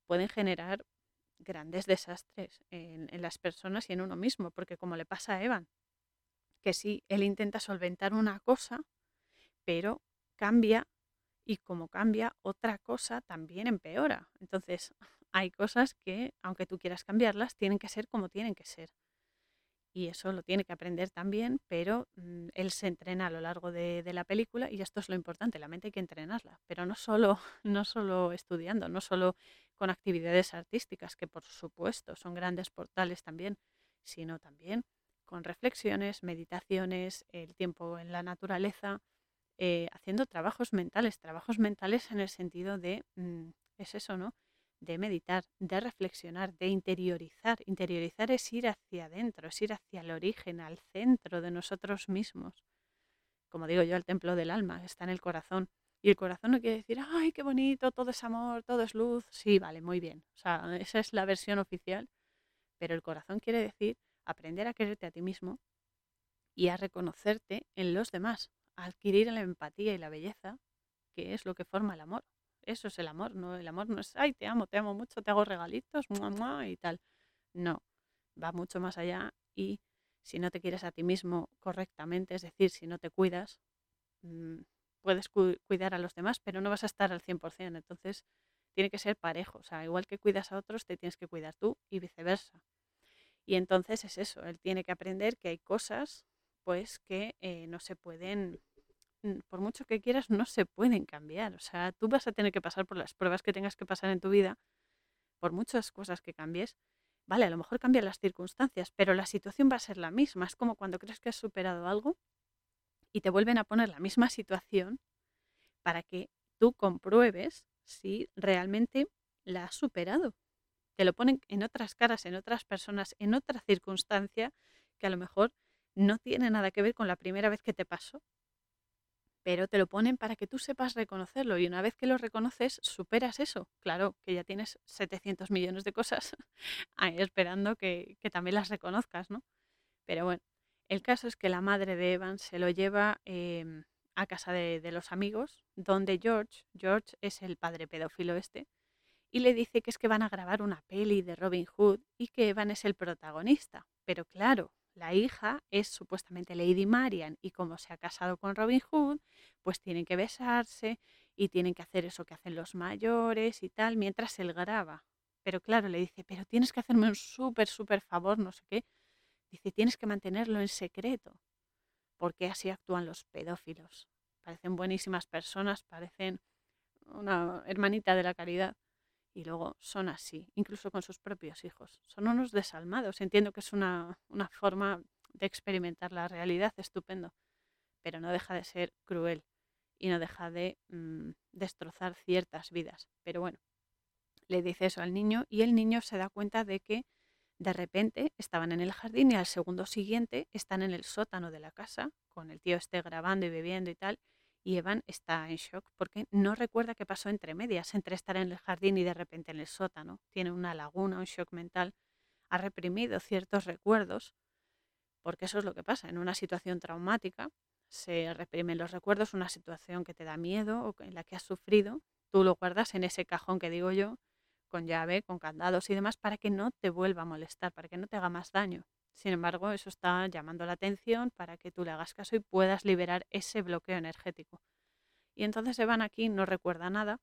pueden generar grandes desastres en, en las personas y en uno mismo, porque como le pasa a Evan, que sí, él intenta solventar una cosa, pero cambia y como cambia, otra cosa también empeora. Entonces, [laughs] hay cosas que, aunque tú quieras cambiarlas, tienen que ser como tienen que ser. Y eso lo tiene que aprender también, pero mm, él se entrena a lo largo de, la película y esto es lo importante, la mente hay que entrenarla, pero no solo, [laughs] no solo estudiando, no solo con actividades artísticas, que por supuesto son grandes portales también, sino también con reflexiones, meditaciones, el tiempo en la naturaleza, eh, haciendo trabajos mentales, trabajos mentales en el sentido de, mm, es eso, ¿no? De meditar, de reflexionar, de interiorizar. Interiorizar es ir hacia adentro, es ir hacia el origen, al centro de nosotros mismos. Como digo yo, el templo del alma está en el corazón. Y el corazón no quiere decir, ay, qué bonito, todo es amor, todo es luz. Sí, vale, muy bien. O sea, esa es la versión oficial. Pero el corazón quiere decir aprender a quererte a ti mismo y a reconocerte en los demás adquirir la empatía y la belleza, que es lo que forma el amor. Eso es el amor, no el amor no es, ay, te amo, te amo mucho, te hago regalitos, y tal. No, va mucho más allá y si no te quieres a ti mismo correctamente, es decir, si no te cuidas, mm, puedes cuidar a los demás, pero no vas a estar al 100%. Entonces, tiene que ser parejo. O sea, igual que cuidas a otros, te tienes que cuidar tú y viceversa. Y entonces es eso, él tiene que aprender que hay cosas pues que eh, no se pueden, mm, por mucho que quieras, no se pueden cambiar. O sea, tú vas a tener que pasar por las pruebas que tengas que pasar en tu vida, por muchas cosas que cambies. Vale, a lo mejor cambian las circunstancias, pero la situación va a ser la misma. Es como cuando crees que has superado algo y te vuelven a poner la misma situación para que tú compruebes si realmente la has superado. Te lo ponen en otras caras, en otras personas, en otra circunstancia que a lo mejor no tiene nada que ver con la primera vez que te pasó, pero te lo ponen para que tú sepas reconocerlo y una vez que lo reconoces, superas eso. Claro, que ya tienes 700 millones de cosas [laughs] ahí esperando que, también las reconozcas, ¿no? Pero bueno, el caso es que la madre de Evan se lo lleva em, a casa de, de, los amigos, donde George, George es el padre pedófilo este, y le dice que es que van a grabar una peli de Robin Hood y que Evan es el protagonista. Pero claro, la hija es supuestamente Lady Marian y como se ha casado con Robin Hood, pues tienen que besarse y tienen que hacer eso que hacen los mayores y tal, mientras él graba. Pero claro, le dice, pero tienes que hacerme un súper, súper favor, no sé qué. Dice, tienes que mantenerlo en secreto, porque así actúan los pedófilos. parecen buenísimas personas, parecen una hermanita de la caridad y luego son así, incluso con sus propios hijos. Son unos desalmados. Entiendo que es una, forma de experimentar la realidad estupendo, pero no deja de ser cruel y no deja de mm, destrozar ciertas vidas. Pero bueno, le dice eso al niño y el niño se da cuenta de que de repente estaban en el jardín y al segundo siguiente están en el sótano de la casa, con el tío este grabando y bebiendo y tal, y Evan está en shock porque no recuerda qué pasó entre medias, entre estar en el jardín y de repente en el sótano. Tiene una laguna, un shock mental, ha reprimido ciertos recuerdos, porque eso es lo que pasa, en una situación traumática se reprimen los recuerdos, una situación que te da miedo o en la que has sufrido, tú lo guardas en ese cajón que digo yo, con llave, con candados y demás, para que no te vuelva a molestar, para que no te haga más daño. Sin embargo, eso está llamando la atención para que tú le hagas caso y puedas liberar ese bloqueo energético. Y entonces Evan aquí no recuerda nada,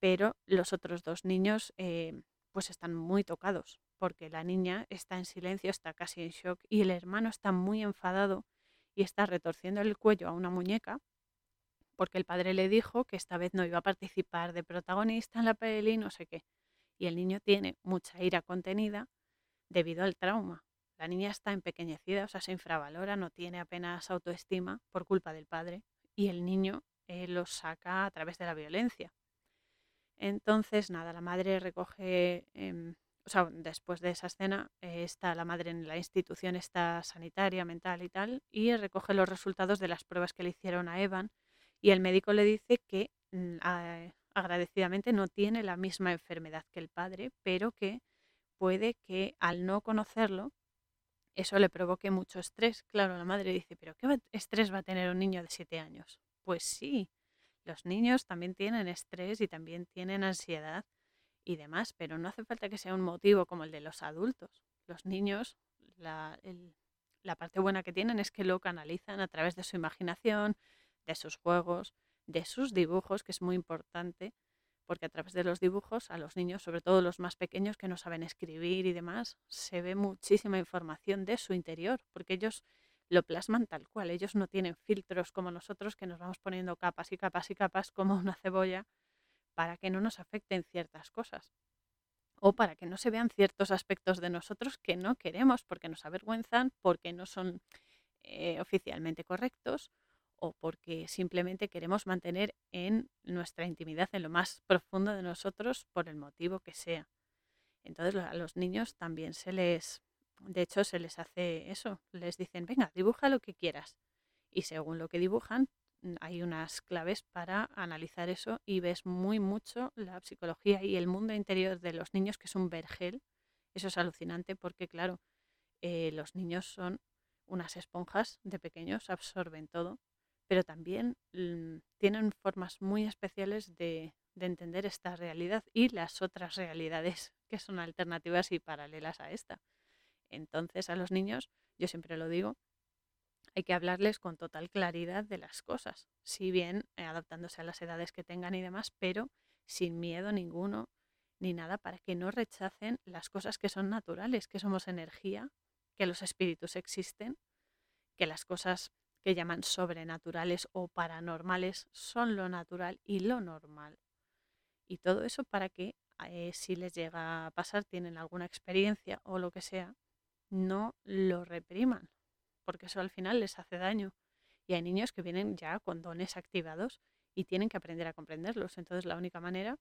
pero los otros dos niños eh, pues están muy tocados, porque la niña está en silencio, está casi en shock y el hermano está muy enfadado y está retorciendo el cuello a una muñeca porque el padre le dijo que esta vez no iba a participar de protagonista en la peli, no sé qué y el niño tiene mucha ira contenida debido al trauma. La niña está empequeñecida, o sea, se infravalora, no tiene apenas autoestima por culpa del padre y el niño eh, lo saca a través de la violencia. Entonces, nada, la madre recoge, em, o sea, después de esa escena, eh, está la madre en la institución está sanitaria, mental y tal, y recoge los resultados de las pruebas que le hicieron a Evan y el médico le dice que mm, agradecidamente no tiene la misma enfermedad que el padre, pero que puede que al no conocerlo, eso le provoque mucho estrés. Claro, la madre dice, pero ¿qué estrés va a tener un niño de 7 años? Pues sí, los niños también tienen estrés y también tienen ansiedad y demás, pero no hace falta que sea un motivo como el de los adultos. Los niños, la, la parte buena que tienen es que lo canalizan a través de su imaginación, de sus juegos, de sus dibujos, que es muy importante, porque a través de los dibujos a los niños, sobre todo los más pequeños que no saben escribir y demás, se ve muchísima información de su interior, porque ellos lo plasman tal cual, ellos no tienen filtros como nosotros que nos vamos poniendo capas y capas y capas como una cebolla para que no nos afecten ciertas cosas o para que no se vean ciertos aspectos de nosotros que no queremos porque nos avergüenzan, porque no son eh, oficialmente correctos o porque simplemente queremos mantener en nuestra intimidad, en lo más profundo de nosotros, por el motivo que sea. Entonces a los niños también se les, de hecho se les hace eso, les dicen, venga, dibuja lo que quieras. Y según lo que dibujan, mm, hay unas claves para analizar eso y ves muy mucho la psicología y el mundo interior de los niños, que es un vergel. Eso es alucinante porque, claro, eh, los niños son unas esponjas de pequeños, absorben todo pero también mm, tienen formas muy especiales de, entender esta realidad y las otras realidades [laughs] que son alternativas y paralelas a esta. Entonces a los niños, yo siempre lo digo, hay que hablarles con total claridad de las cosas, si bien eh, adaptándose a las edades que tengan y demás, pero sin miedo ninguno ni nada para que no rechacen las cosas que son naturales, que somos energía, que los espíritus existen, que las cosas que llaman sobrenaturales o paranormales son lo natural y lo normal. Y todo eso para que eh, si les llega a pasar, tienen alguna experiencia o lo que sea, no lo repriman, porque eso al final les hace daño. Y hay niños que vienen ya con dones activados y tienen que aprender a comprenderlos. Entonces la única manera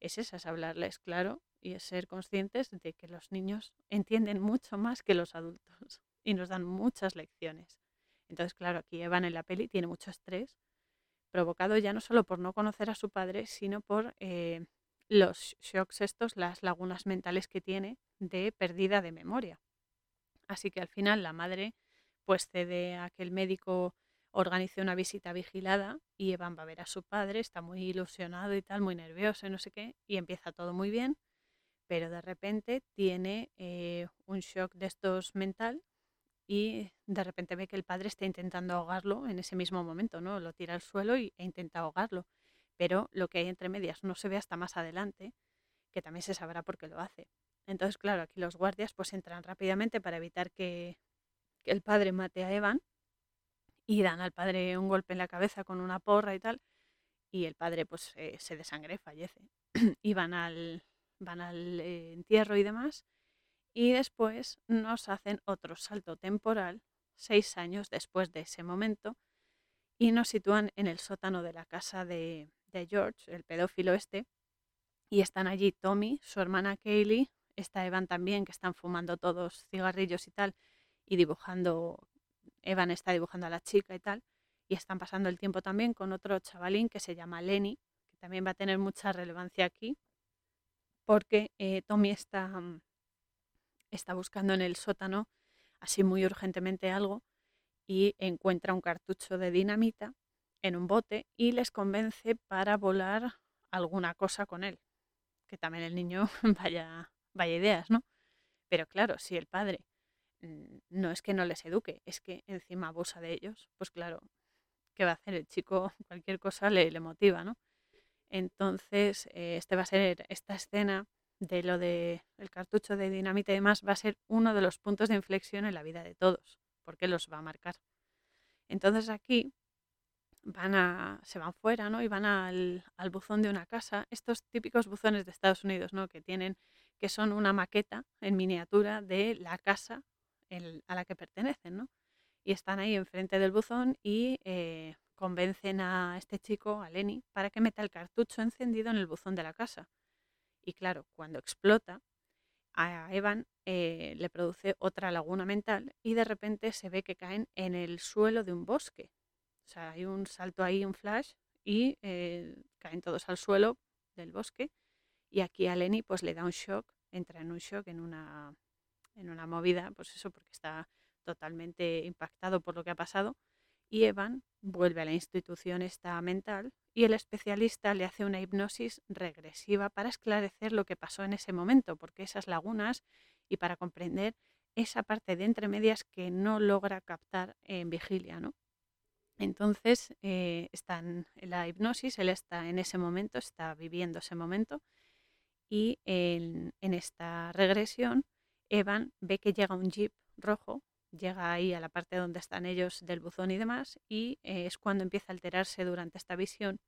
es esa, es hablarles claro y es ser conscientes de que los niños entienden mucho más que los adultos [laughs] y nos dan muchas lecciones. Entonces, claro, aquí Evan en la peli tiene mucho estrés, provocado ya no solo por no conocer a su padre, sino por eh, los shocks estos, las lagunas mentales que tiene de pérdida de memoria. Así que al final la madre pues cede a que el médico organice una visita vigilada y Evan va a ver a su padre, está muy ilusionado y tal, muy nervioso y no sé qué, y empieza todo muy bien, pero de repente tiene eh, un shock de estos mental y de repente ve que el padre está intentando ahogarlo en ese mismo momento, ¿no? Lo tira al suelo y, e intenta ahogarlo. Pero lo que hay entre medias no se ve hasta más adelante, que también se sabrá por qué lo hace. Entonces, claro, aquí los guardias pues entran rápidamente para evitar que, el padre mate a Evan y dan al padre un golpe en la cabeza con una porra y tal, y el padre pues eh, se desangre, fallece. [clears throat] y van al, van al eh, entierro y demás, y después nos hacen otro salto temporal, seis años después de ese momento, y nos sitúan en el sótano de la casa de, de George, el pedófilo este, y están allí Tommy, su hermana Kaylee, está Evan también, que están fumando todos cigarrillos y tal, y dibujando, Evan está dibujando a la chica y tal, y están pasando el tiempo también con otro chavalín que se llama Lenny, que también va a tener mucha relevancia aquí, porque eh, Tommy está, mm, está buscando en el sótano, así muy urgentemente algo, y encuentra un cartucho de dinamita en un bote y les convence para volar alguna cosa con él. Que también el niño [laughs] vaya, vaya ideas, ¿no? Pero claro, si el padre mm, no es que no les eduque, es que encima abusa de ellos, pues claro, ¿qué va a hacer el chico? Cualquier cosa le, le motiva, ¿no? Entonces, eh, este va a ser esta escena de lo de el cartucho de dinamita y demás va a ser uno de los puntos de inflexión en la vida de todos, porque los va a marcar. Entonces aquí van a, se van fuera, ¿no? Y van al, al, buzón de una casa, estos típicos buzones de Estados Unidos, ¿no? Que tienen, que son una maqueta en miniatura de la casa a la que pertenecen, ¿no? Y están ahí enfrente del buzón y eh, convencen a este chico, a Lenny, para que meta el cartucho encendido en el buzón de la casa. Y claro, cuando explota, a Evan eh, le produce otra laguna mental y de repente se ve que caen en el suelo de un bosque. O sea, hay un salto ahí, un flash, y eh, caen todos al suelo del bosque. Y aquí a Lenny pues le da un shock, entra en un shock, en una, en una movida, pues eso, porque está totalmente impactado por lo que ha pasado. Y Evan vuelve a la institución esta mental y el especialista le hace una hipnosis regresiva para esclarecer lo que pasó en ese momento, porque esas lagunas y para comprender esa parte de entre medias que no logra captar en vigilia, ¿no? Entonces, eh, está en la hipnosis, él está en ese momento, está viviendo ese momento y en, esta regresión, Evan ve que llega un jeep rojo, llega ahí a la parte donde están ellos del buzón y demás, y eh, es cuando empieza a alterarse durante esta visión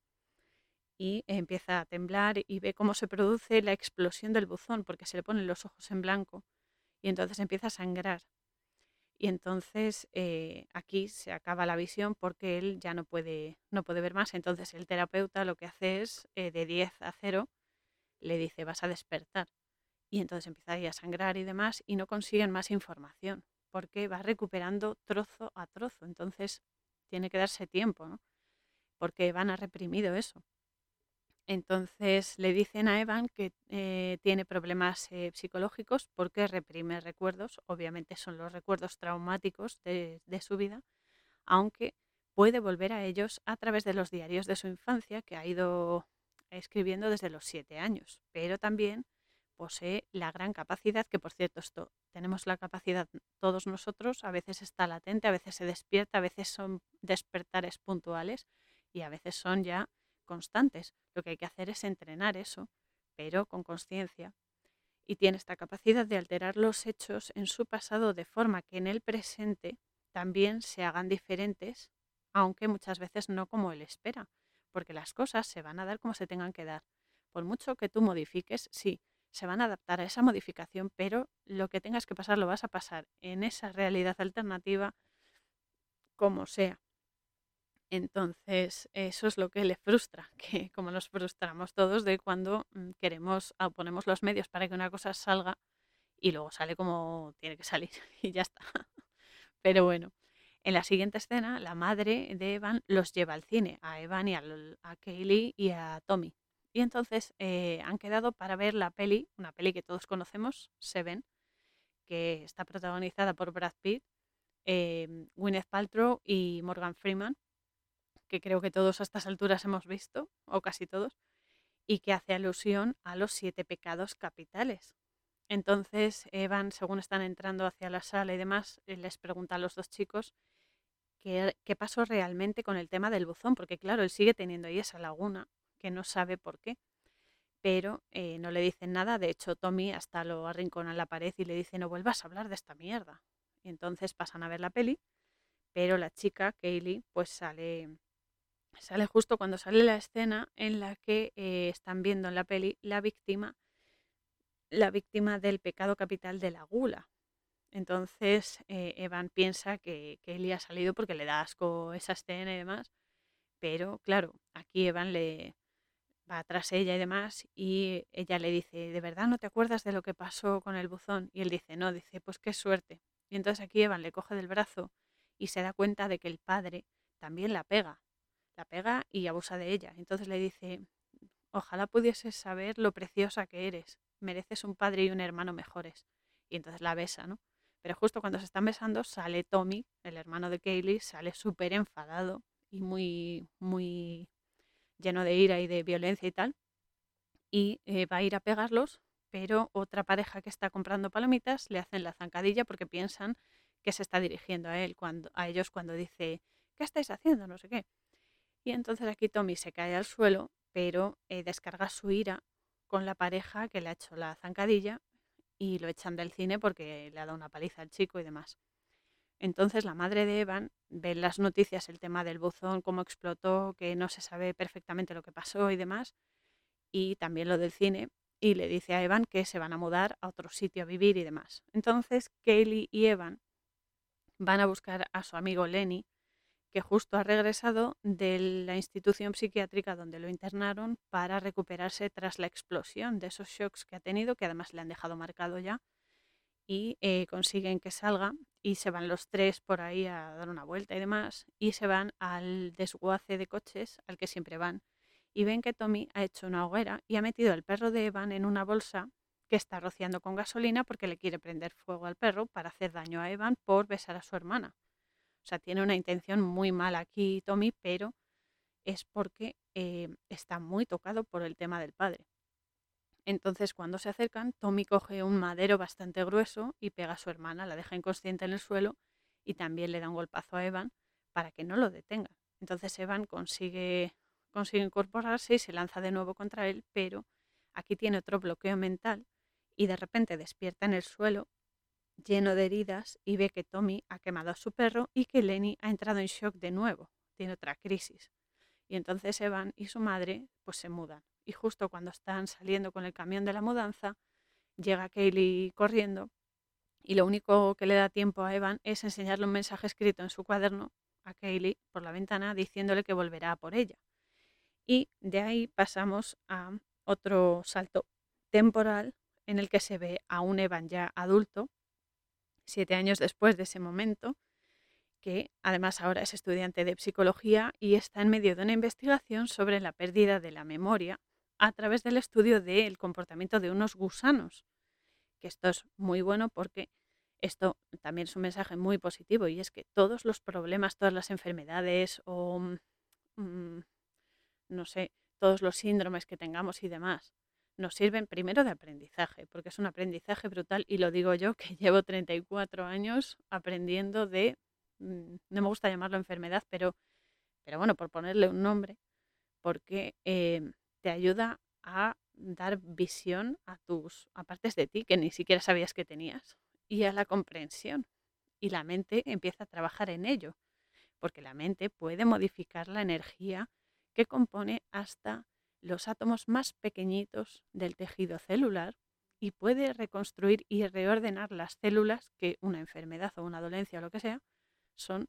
y empieza a temblar y ve cómo se produce la explosión del buzón porque se le ponen los ojos en blanco y entonces empieza a sangrar y entonces eh, aquí se acaba la visión porque él ya no puede, no puede ver más. Entonces el terapeuta lo que hace es eh, de 10 a 0, le dice vas a despertar. Y entonces empieza a sangrar y demás y no consiguen más información porque va recuperando trozo a trozo. Entonces tiene que darse tiempo. Porque van a reprimido eso. Entonces le dicen a Evan que eh, tiene problemas eh, psicológicos porque reprime recuerdos, obviamente son los recuerdos traumáticos de, su vida, aunque puede volver a ellos a través de los diarios de su infancia que ha ido escribiendo desde los siete años, pero también posee la gran capacidad, que por cierto esto tenemos la capacidad todos nosotros, a veces está latente, a veces se despierta, a veces son despertares puntuales y a veces son ya constantes. Lo que hay que hacer es entrenar eso, pero con conciencia. Y tiene esta capacidad de alterar los hechos en su pasado de forma que en el presente también se hagan diferentes, aunque muchas veces no como él espera, porque las cosas se van a dar como se tengan que dar. Por mucho que tú modifiques, sí, se van a adaptar a esa modificación, pero lo que tengas que pasar lo vas a pasar en esa realidad alternativa como sea. Entonces, eso es lo que le frustra, [laughs] que como nos frustramos todos de cuando mm, queremos o ponemos los medios para que una cosa salga y luego sale como tiene que salir [laughs] y ya está. Pero bueno, en la siguiente escena, la madre de Evan los lleva al cine, a Evan y a, a Kaylee y a Tommy. Y entonces eh, han quedado para ver la peli, una peli que todos conocemos, Seven, que está protagonizada por Brad Pitt, eh, Gwyneth Paltrow y Morgan Freeman que creo que todos a estas alturas hemos visto, o casi todos, y que hace alusión a los siete pecados capitales. Entonces, Evan, según están entrando hacia la sala y demás, eh, les pregunta a los dos chicos qué, qué pasó realmente con el tema del buzón, porque claro, él sigue teniendo ahí esa laguna que no sabe por qué, pero eh, no le dicen nada. De hecho, Tommy hasta lo arrincona en la pared y le dice, no vuelvas a hablar de esta mierda. Y entonces pasan a ver la peli pero la chica, Kaylee, pues sale, sale justo cuando sale la escena en la que eh, están viendo en la peli la víctima, la víctima del pecado capital de la gula. Entonces eh, Evan piensa que Kaylee ha salido porque le da asco esa escena y demás, pero claro, aquí Evan le va tras ella y demás y ella le dice, ¿de verdad no te acuerdas de lo que pasó con el buzón? Y él dice, no, dice, pues qué suerte. Y entonces aquí Evan le coge del brazo y se da cuenta de que el padre también la pega, la pega y abusa de ella. Entonces le dice, ojalá pudieses saber lo preciosa que eres, mereces un padre y un hermano mejores. Y entonces la besa, ¿no? Pero justo cuando se están besando sale Tommy, el hermano de Kaylee, sale súper enfadado y muy, muy lleno de ira y de violencia y tal. Y eh, va a ir a pegarlos, pero otra pareja que está comprando palomitas le hacen la zancadilla porque piensan que se está dirigiendo a él cuando a ellos cuando dice ¿qué estáis haciendo? no sé qué. Y entonces aquí Tommy se cae al suelo, pero eh, descarga su ira con la pareja que le ha hecho la zancadilla y lo echan del cine porque le ha dado una paliza al chico y demás. Entonces la madre de Evan ve en las noticias el tema del buzón, cómo explotó, que no se sabe perfectamente lo que pasó y demás, y también lo del cine, y le dice a Evan que se van a mudar a otro sitio a vivir y demás. Entonces Kaylee y Evan van a buscar a su amigo Lenny, que justo ha regresado de la institución psiquiátrica donde lo internaron para recuperarse tras la explosión de esos shocks que ha tenido, que además le han dejado marcado ya, y eh, consiguen que salga y se van los tres por ahí a dar una vuelta y demás, y se van al desguace de coches al que siempre van, y ven que Tommy ha hecho una hoguera y ha metido al perro de Evan en una bolsa que está rociando con gasolina porque le quiere prender fuego al perro para hacer daño a Evan por besar a su hermana. O sea, tiene una intención muy mala aquí Tommy, pero es porque eh, está muy tocado por el tema del padre. Entonces, cuando se acercan, Tommy coge un madero bastante grueso y pega a su hermana, la deja inconsciente en el suelo y también le da un golpazo a Evan para que no lo detenga. Entonces Evan consigue, incorporarse y se lanza de nuevo contra él, pero aquí tiene otro bloqueo mental y de repente despierta en el suelo lleno de heridas y ve que Tommy ha quemado a su perro y que Lenny ha entrado en shock de nuevo, tiene otra crisis. Y entonces Evan y su madre pues se mudan. Y justo cuando están saliendo con el camión de la mudanza, llega Kaylee corriendo y lo único que le da tiempo a Evan es enseñarle un mensaje escrito en su cuaderno a Kaylee por la ventana diciéndole que volverá por ella. Y de ahí pasamos a otro salto temporal en el que se ve a un Evan ya adulto, siete años después de ese momento, que además ahora es estudiante de psicología y está en medio de una investigación sobre la pérdida de la memoria a través del estudio del comportamiento de unos gusanos. Que esto es muy bueno porque esto también es un mensaje muy positivo y es que todos los problemas, todas las enfermedades o, mm, no sé, todos los síndromes que tengamos y demás, nos sirven primero de aprendizaje, porque es un aprendizaje brutal y lo digo yo que llevo 34 años aprendiendo de, mm, no me gusta llamarlo enfermedad, pero, pero bueno, por ponerle un nombre, porque em, te ayuda a dar visión a tus a partes de ti que ni siquiera sabías que tenías y a la comprensión. Y la mente empieza a trabajar en ello, porque la mente puede modificar la energía que compone hasta los átomos más pequeñitos del tejido celular y puede reconstruir y reordenar las células que una enfermedad o una dolencia o lo que sea son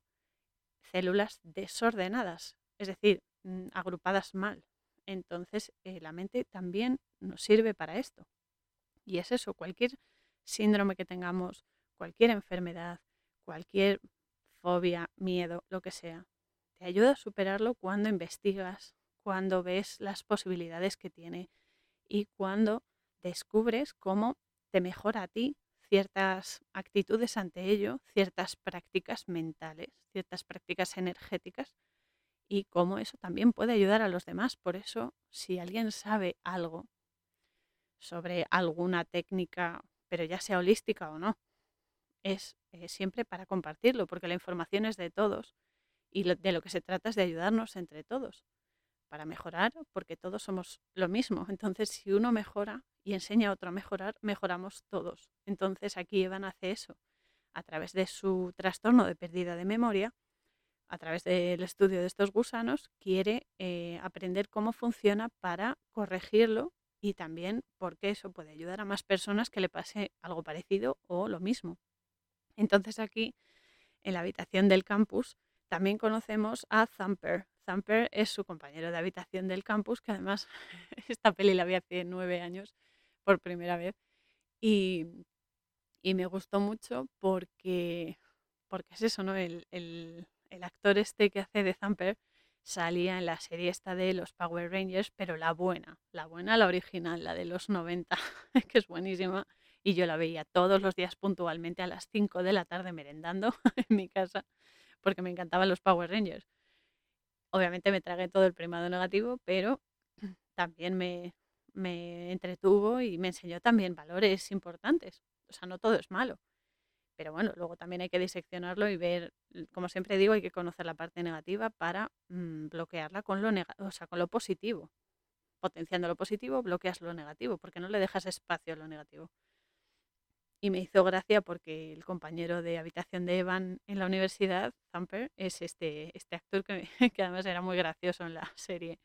células desordenadas, es decir, mm, agrupadas mal. Entonces eh, la mente también nos sirve para esto. Y es eso, cualquier síndrome que tengamos, cualquier enfermedad, cualquier fobia, miedo, lo que sea, te ayuda a superarlo cuando investigas, cuando ves las posibilidades que tiene y cuando descubres cómo te mejora a ti ciertas actitudes ante ello, ciertas prácticas mentales, ciertas prácticas energéticas y cómo eso también puede ayudar a los demás. Por eso, si alguien sabe algo sobre alguna técnica, pero ya sea holística o no, es eh, siempre para compartirlo, porque la información es de todos y de lo que se trata es de ayudarnos entre todos para mejorar, porque todos somos lo mismo. Entonces, si uno mejora y enseña a otro a mejorar, mejoramos todos. Entonces, aquí Evan hace eso. A través de su trastorno de pérdida de memoria, a través del estudio de estos gusanos, quiere eh, aprender cómo funciona para corregirlo y también porque eso puede ayudar a más personas que le pase algo parecido o lo mismo. Entonces aquí, en la habitación del campus, también conocemos a Thumper. Thumper es su compañero de habitación del campus, que además [laughs] esta peli la vi hace nueve años por primera vez y, me gustó mucho porque, porque es eso, ¿no? Actor este que hace de Thumper salía en la serie esta de los Power Rangers, pero la buena, la buena, la original, la de los 90, [laughs] que es buenísima. Y yo la veía todos los días puntualmente a las 5 de la tarde merendando [laughs] en mi casa, porque me encantaban los Power Rangers. Obviamente me tragué todo el primado negativo, pero [clears throat] también me, me entretuvo y me enseñó también valores importantes. O sea, no todo es malo. Pero bueno, luego también hay que diseccionarlo y ver, como siempre digo, hay que conocer la parte negativa para mm, bloquearla con lo, o sea, con lo positivo. Potenciando lo positivo, bloqueas lo negativo, porque no le dejas espacio a lo negativo. Y me hizo gracia porque el compañero de habitación de Evan en la universidad, Thumper, es este, este actor que, [laughs] que además era muy gracioso en la serie.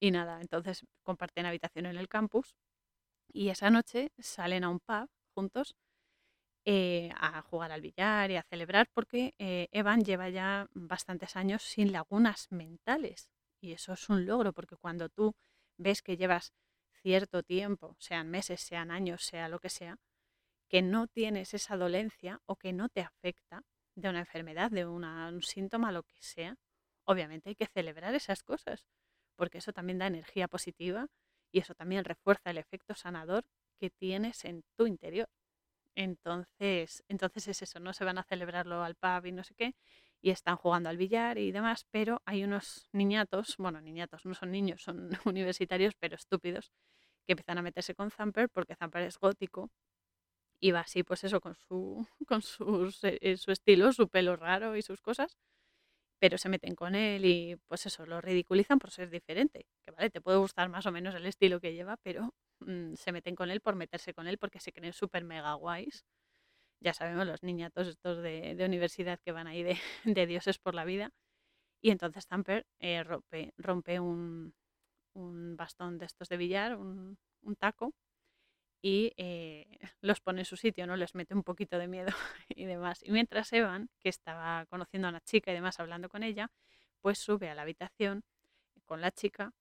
Y nada, entonces comparten habitación en el campus y esa noche salen a un pub juntos eh, a jugar al billar y a celebrar porque eh, Evan lleva ya bastantes años sin lagunas mentales. Y eso es un logro porque cuando tú ves que llevas cierto tiempo, sean meses, sean años, sea lo que sea, que no tienes esa dolencia o que no te afecta de una enfermedad, de un síntoma, lo que sea, obviamente hay que celebrar esas cosas, porque eso también da energía positiva y eso también refuerza el efecto sanador que tienes en tu interior. Entonces, entonces es eso, no se van a celebrarlo al pub y no sé qué, y están jugando al billar y demás, pero hay unos niñatos, bueno, niñatos, no son niños, son [laughs] universitarios, pero estúpidos, que empiezan a meterse con Zamper porque Zamper es gótico y va así, pues eso, con su, [laughs] con sus, eh, su estilo, su pelo raro y sus cosas, pero se meten con él y pues eso, lo ridiculizan por ser diferente, que vale, te puede gustar más o menos el estilo que lleva, pero Mm, se meten con él por meterse con él porque se creen súper mega guays. Ya sabemos, los niñatos estos de, universidad que van ahí de, [laughs] de, dioses por la vida. Y entonces Tamper eh, rompe, un, bastón de estos de billar, un, un taco, y eh, [laughs] los pone en su sitio, ¿no? Les mete un poquito de miedo [laughs] y demás. Y mientras Evan, que estaba conociendo a una chica y demás, hablando con ella, pues sube a la habitación con la chica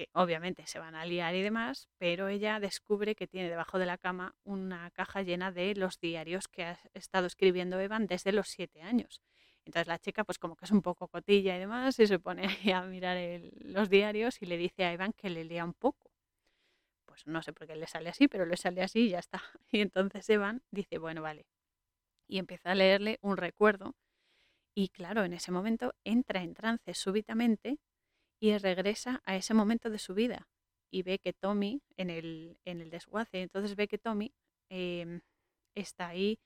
que obviamente se van a liar y demás, pero ella descubre que tiene debajo de la cama una caja llena de los diarios que ha estado escribiendo Evan desde los siete años. Entonces la chica pues como que es un poco cotilla y demás y se pone ahí [laughs] a mirar los diarios y le dice a Evan que le lea un poco. Pues no sé por qué le sale así, pero le sale así y ya está. [laughs] Y entonces Evan dice, bueno, vale. Y empieza a leerle un recuerdo y claro, en ese momento entra en trance súbitamente y regresa a ese momento de su vida y ve que Tommy en el, en el desguace, entonces ve que Tommy em, está ahí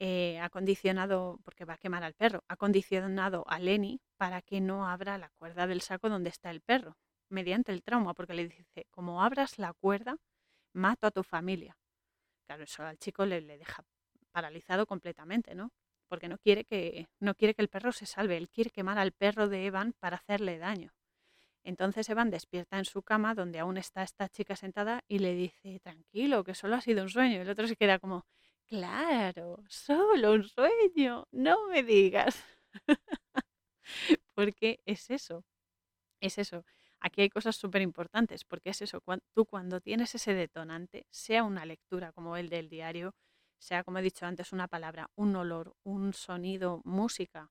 eh, acondicionado, porque va a quemar al perro, ha condicionado a Lenny para que no abra la cuerda del saco donde está el perro, mediante el trauma, porque le dice, como abras la cuerda, mato a tu familia. Claro, eso al chico le, le deja paralizado completamente, ¿no? Porque no quiere, que, no quiere que el perro se salve, él quiere quemar al perro de Evan para hacerle daño. Entonces Evan despierta en su cama donde aún está esta chica sentada y le dice, tranquilo, que solo ha sido un sueño. Y el otro se queda como, claro, solo un sueño, no me digas. [laughs] porque es eso, es eso. Aquí hay cosas súper importantes, porque es eso, tú cuando tienes ese detonante, sea una lectura como el del diario, sea como he dicho antes, una palabra, un olor, un sonido, música,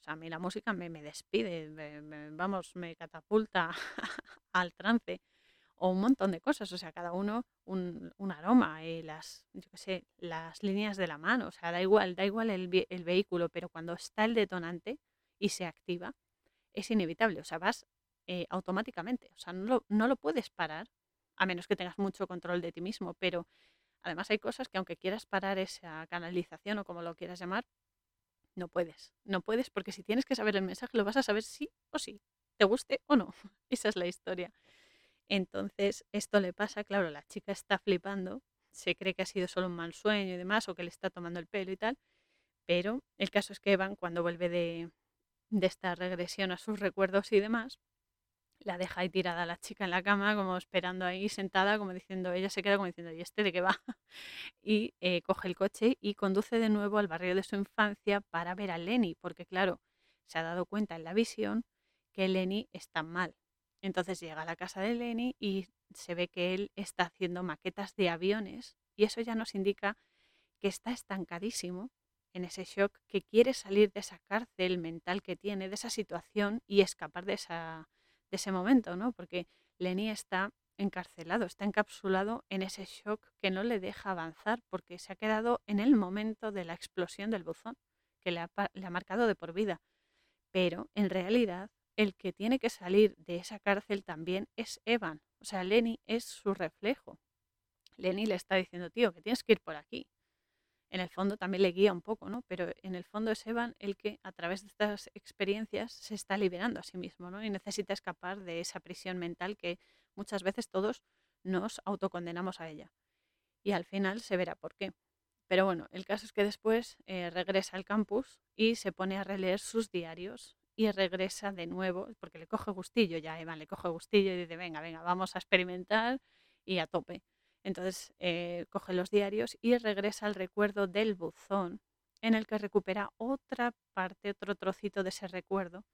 o sea, a mí la música me, despide, vamos, me catapulta [laughs] al trance o un montón de cosas, o sea, cada uno un, aroma, y las, yo qué sé, las líneas de la mano, o sea, da igual, da igual el, vehículo, pero cuando está el detonante y se activa, es inevitable, o sea, vas eh, automáticamente, o sea, no lo, no lo puedes parar, a menos que tengas mucho control de ti mismo, pero además hay cosas que aunque quieras parar esa canalización o como lo quieras llamar, no puedes, no puedes porque si tienes que saber el mensaje lo vas a saber sí o sí, te guste o no. [laughs] Esa es la historia. Entonces, esto le pasa, claro, la chica está flipando, se cree que ha sido solo un mal sueño y demás, o que le está tomando el pelo y tal, pero el caso es que Evan, cuando vuelve de, de esta regresión a sus recuerdos y demás, la deja ahí tirada la chica en la cama, como esperando ahí sentada, como diciendo, ella se queda como diciendo, ¿y este de qué va? [laughs] y eh, coge el coche y conduce de nuevo al barrio de su infancia para ver a Lenny, porque claro, se ha dado cuenta en la visión que Lenny está mal. Entonces llega a la casa de Lenny y se ve que él está haciendo maquetas de aviones y eso ya nos indica que está estancadísimo en ese shock, que quiere salir de esa cárcel mental que tiene, de esa situación y escapar de, esa, de ese momento, ¿no? Porque Lenny está encarcelado, está encapsulado en ese shock que no le deja avanzar porque se ha quedado en el momento de la explosión del buzón, que le ha, le ha marcado de por vida. Pero en realidad el que tiene que salir de esa cárcel también es Evan. O sea, Lenny es su reflejo. Lenny le está diciendo, tío, que tienes que ir por aquí en el fondo también le guía un poco, ¿no? Pero en el fondo es Evan el que a través de estas experiencias se está liberando a sí mismo, ¿no? Y necesita escapar de esa prisión mental que muchas veces todos nos autocondenamos a ella. Y al final se verá por qué. Pero bueno, el caso es que después eh, regresa al campus y se pone a releer sus diarios y regresa de nuevo, porque le coge gustillo ya, Evan le coge gustillo y dice, venga, venga, vamos a experimentar y a tope. Entonces eh, coge los diarios y regresa al recuerdo del buzón, en el que recupera otra parte, otro trocito de ese recuerdo,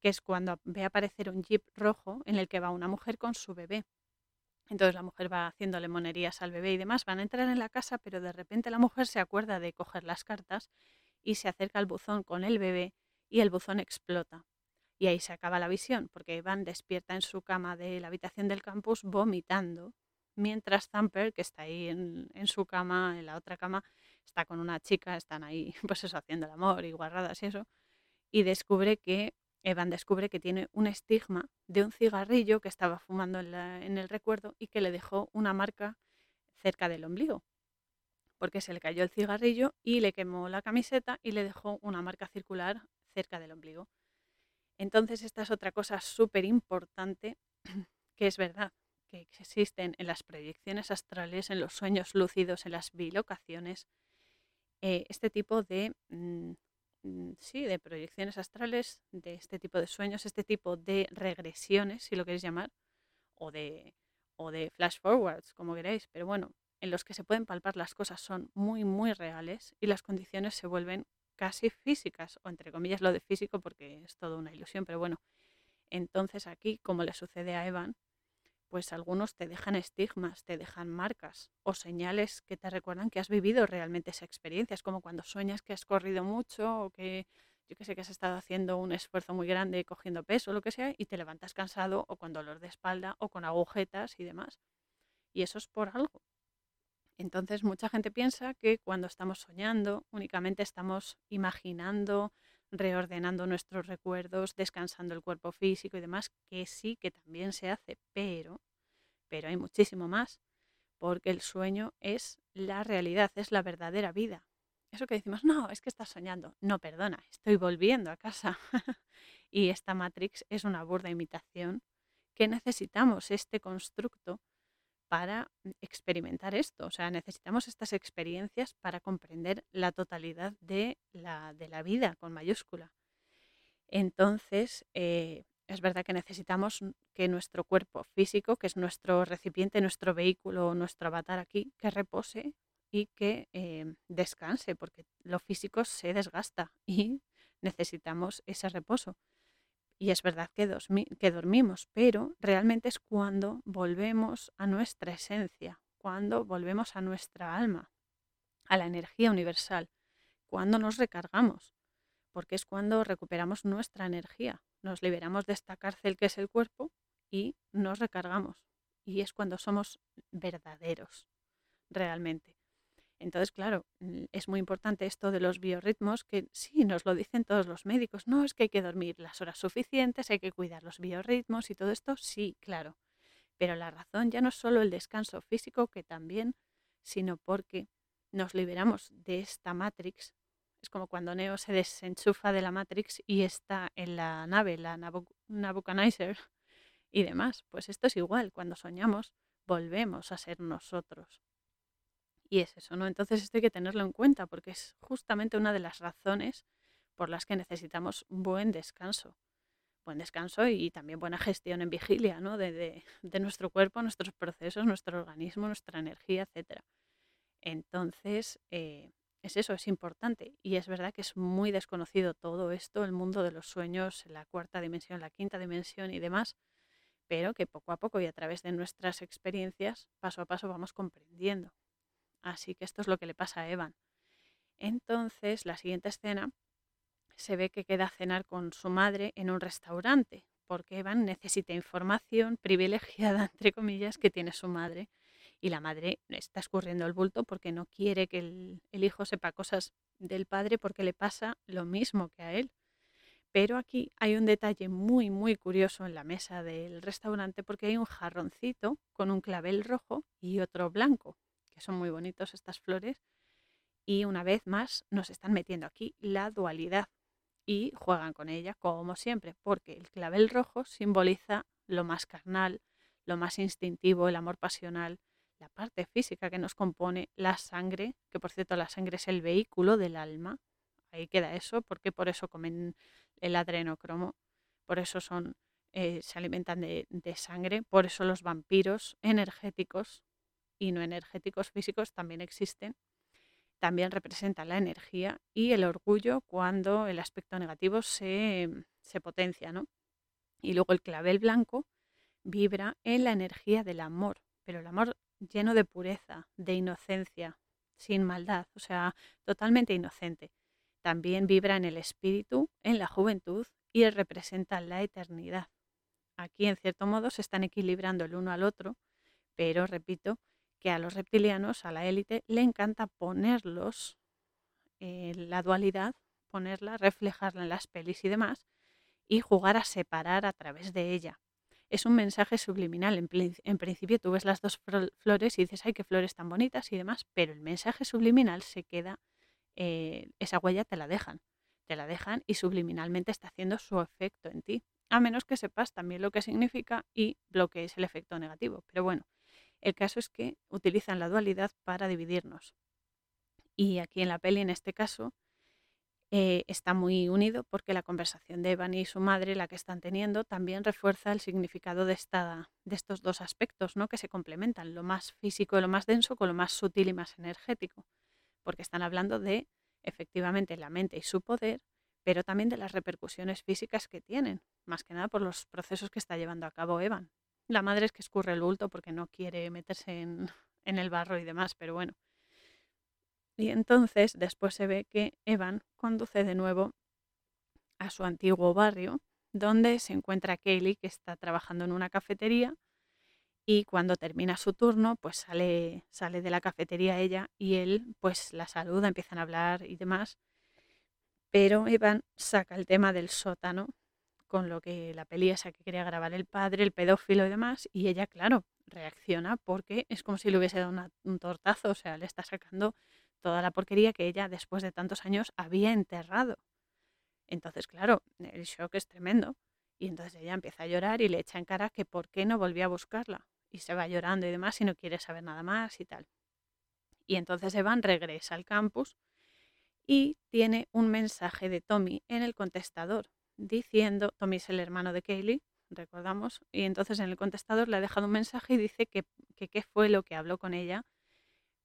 que es cuando ve aparecer un jeep rojo en el que va una mujer con su bebé. Entonces la mujer va haciéndole monerías al bebé y demás, van a entrar en la casa, pero de repente la mujer se acuerda de coger las cartas y se acerca al buzón con el bebé y el buzón explota. Y ahí se acaba la visión, porque Van despierta en su cama de la habitación del campus vomitando mientras Thumper, que está ahí en, su cama, en la otra cama, está con una chica, están ahí, [laughs] pues eso, haciendo el amor y guarradas y eso, y descubre que, Evan descubre que tiene un estigma de un cigarrillo que estaba fumando en, en el recuerdo y que le dejó una marca cerca del ombligo, porque se le cayó el cigarrillo y le quemó la camiseta y le dejó una marca circular cerca del ombligo. Entonces esta es otra cosa súper importante [clears throat] que es verdad que existen en las proyecciones astrales, en los sueños lúcidos, en las bilocaciones, eh, este tipo de, mm, mm, sí, de proyecciones astrales, de este tipo de sueños, este tipo de regresiones, si lo queréis llamar, o de, o de flash forwards, como queráis, pero bueno, en los que se pueden palpar las cosas son muy, muy reales y las condiciones se vuelven casi físicas, o entre comillas lo de físico porque es toda una ilusión, pero bueno, entonces aquí, como le sucede a Evan, pues algunos te dejan estigmas, te dejan marcas o señales que te recuerdan que has vivido realmente esa experiencia. Es como cuando sueñas que has corrido mucho o que yo que sé que has estado haciendo un esfuerzo muy grande cogiendo peso o lo que sea y te levantas cansado o con dolor de espalda o con agujetas y demás. Y eso es por algo. Entonces mucha gente piensa que cuando estamos soñando únicamente estamos imaginando, reordenando nuestros recuerdos, descansando el cuerpo físico y demás, que sí que también se hace, pero, pero hay muchísimo más, porque el sueño es la realidad, es la verdadera vida. Eso que decimos, no, es que estás soñando. No, perdona, estoy volviendo a casa. [laughs] y esta Matrix es una burda imitación que necesitamos este constructo para experimentar esto. O sea, necesitamos estas experiencias para comprender la totalidad de la, de la vida con mayúscula. Entonces, eh, es verdad que necesitamos que nuestro cuerpo físico, que es nuestro recipiente, nuestro vehículo, nuestro avatar aquí, que repose y que eh, descanse, porque lo físico se desgasta y necesitamos ese reposo. Y es verdad que, que dormimos, pero realmente es cuando volvemos a nuestra esencia, cuando volvemos a nuestra alma, a la energía universal, cuando nos recargamos, porque es cuando recuperamos nuestra energía, nos liberamos de esta cárcel que es el cuerpo y nos recargamos. Y es cuando somos verdaderos, realmente. Entonces, claro, mm, es muy importante esto de los biorritmos, que sí, nos lo dicen todos los médicos, no, es que hay que dormir las horas suficientes, hay que cuidar los biorritmos y todo esto, sí, claro. Pero la razón ya no es solo el descanso físico, que también, sino porque nos liberamos de esta Matrix. Es como cuando Neo se desenchufa de la Matrix y está en la nave, la Nabucodonosor y demás. Pues esto es igual, cuando soñamos volvemos a ser nosotros. Y es eso, ¿no? Entonces esto hay que tenerlo en cuenta porque es justamente una de las razones por las que necesitamos buen descanso. Buen descanso y también buena gestión en vigilia, ¿no? De, de nuestro cuerpo, nuestros procesos, nuestro organismo, nuestra energía, etc. Entonces, eh, es eso, es importante. Y es verdad que es muy desconocido todo esto, el mundo de los sueños, la cuarta dimensión, la quinta dimensión y demás, pero que poco a poco y a través de nuestras experiencias, paso a paso, vamos comprendiendo. Así que esto es lo que le pasa a Evan. Entonces, la siguiente escena se ve que queda a cenar con su madre en un restaurante, porque Evan necesita información privilegiada, [laughs] entre comillas, que tiene su madre y la madre está escurriendo el bulto porque no quiere que el, hijo sepa cosas del padre porque le pasa lo mismo que a él. Pero aquí hay un detalle muy, muy curioso en la mesa del restaurante porque hay un jarroncito con un clavel rojo y otro blanco, son muy bonitos estas flores. Y una vez más nos están metiendo aquí la dualidad y juegan con ella como siempre, porque el clavel rojo simboliza lo más carnal, lo más instintivo, el amor pasional, la parte física que nos compone, la sangre, que por cierto la sangre es el vehículo del alma, ahí queda eso, porque por eso comen el adrenocromo, por eso son, eh, se alimentan de sangre, por eso los vampiros energéticos y no energéticos físicos también existen. También representan la energía y el orgullo cuando el aspecto negativo se, se potencia, ¿no? Y luego el clavel blanco vibra en la energía del amor, pero el amor lleno de pureza, de inocencia, sin maldad, o sea, totalmente inocente. También vibra en el espíritu, en la juventud y representa la eternidad. Aquí, en cierto modo, se están equilibrando el uno al otro, pero repito que a los reptilianos, a la élite, le encanta ponerlos en la dualidad, ponerla, reflejarla en las pelis y demás, y jugar a separar a través de ella es un mensaje subliminal. En, principio tú ves las dos flores y dices, ay, qué flores tan bonitas y demás, pero el mensaje subliminal se queda, eh, esa huella te la dejan, te la dejan y subliminalmente está haciendo su efecto en ti, a menos que sepas también lo que significa y bloquees el efecto negativo. Pero bueno, el caso es que utilizan la dualidad para dividirnos. Y aquí en la peli, en este caso, eh, está muy unido porque la conversación de Evan y su madre, la que están teniendo, también refuerza el significado de, esta, de estos dos aspectos, ¿no? que se complementan, lo más físico y lo más denso con lo más sutil y más energético, porque están hablando de efectivamente la mente y su poder, pero también de las repercusiones físicas que tienen, más que nada por los procesos que está llevando a cabo Evan. La madre es que escurre el bulto porque no quiere meterse en, en el barro y demás, pero bueno, y entonces después se ve que Evan conduce de nuevo a su antiguo barrio, donde se encuentra Kaylee, que está trabajando en una cafetería, y cuando termina su turno, pues sale, sale de la cafetería ella y él pues la saluda, empiezan a hablar y demás. Pero Evan saca el tema del sótano, con lo que la peli esa que quería grabar el padre, el pedófilo y demás, y ella, claro, reacciona porque es como si le hubiese dado un tortazo, o sea, le está sacando toda la porquería que ella después de tantos años había enterrado. Entonces, claro, el shock es tremendo. Y entonces ella empieza a llorar y le echa en cara que por qué no volvió a buscarla. Y se va llorando y demás y no quiere saber nada más y tal. Y entonces Evan regresa al campus y tiene un mensaje de Tommy en el contestador diciendo, Tommy es el hermano de Kaylee, recordamos, y entonces en el contestador le ha dejado un mensaje y dice que qué fue lo que habló con ella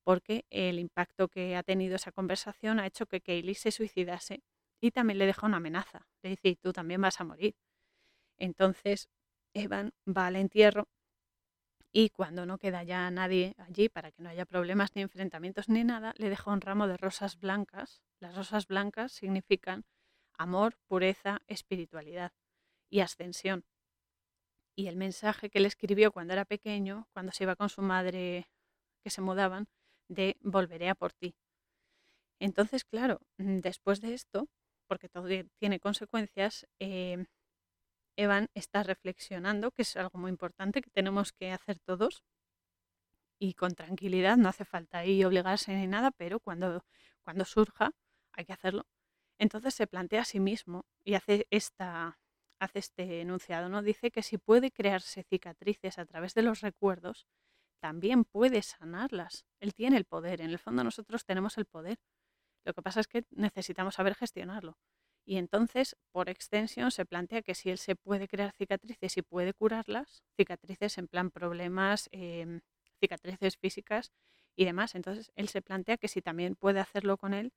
porque el impacto que ha tenido esa conversación ha hecho que Kaylee se suicidase y también le deja una amenaza. Le dice, tú también vas a morir. Entonces, Evan va al entierro y cuando no queda ya nadie allí para que no haya problemas ni enfrentamientos ni nada, le deja un ramo de rosas blancas. Las rosas blancas significan amor, pureza, espiritualidad y ascensión. Y el mensaje que le escribió cuando era pequeño, cuando se iba con su madre, que se mudaban, de volveré a por ti. Entonces, claro, mm, después de esto, porque todo tiene consecuencias, em, Evan está reflexionando, que es algo muy importante que tenemos que hacer todos, y con tranquilidad, no hace falta ahí obligarse ni nada, pero cuando, cuando surja hay que hacerlo. Entonces se plantea a sí mismo y hace, esta, hace este enunciado, ¿no? Dice que si puede crearse cicatrices a través de los recuerdos, también puede sanarlas. Él tiene el poder. En el fondo nosotros tenemos el poder. Lo que pasa es que necesitamos saber gestionarlo. Y entonces, por extensión, se plantea que si él se puede crear cicatrices y puede curarlas, cicatrices en plan problemas, em, cicatrices físicas y demás. Entonces, él se plantea que si también puede hacerlo con él,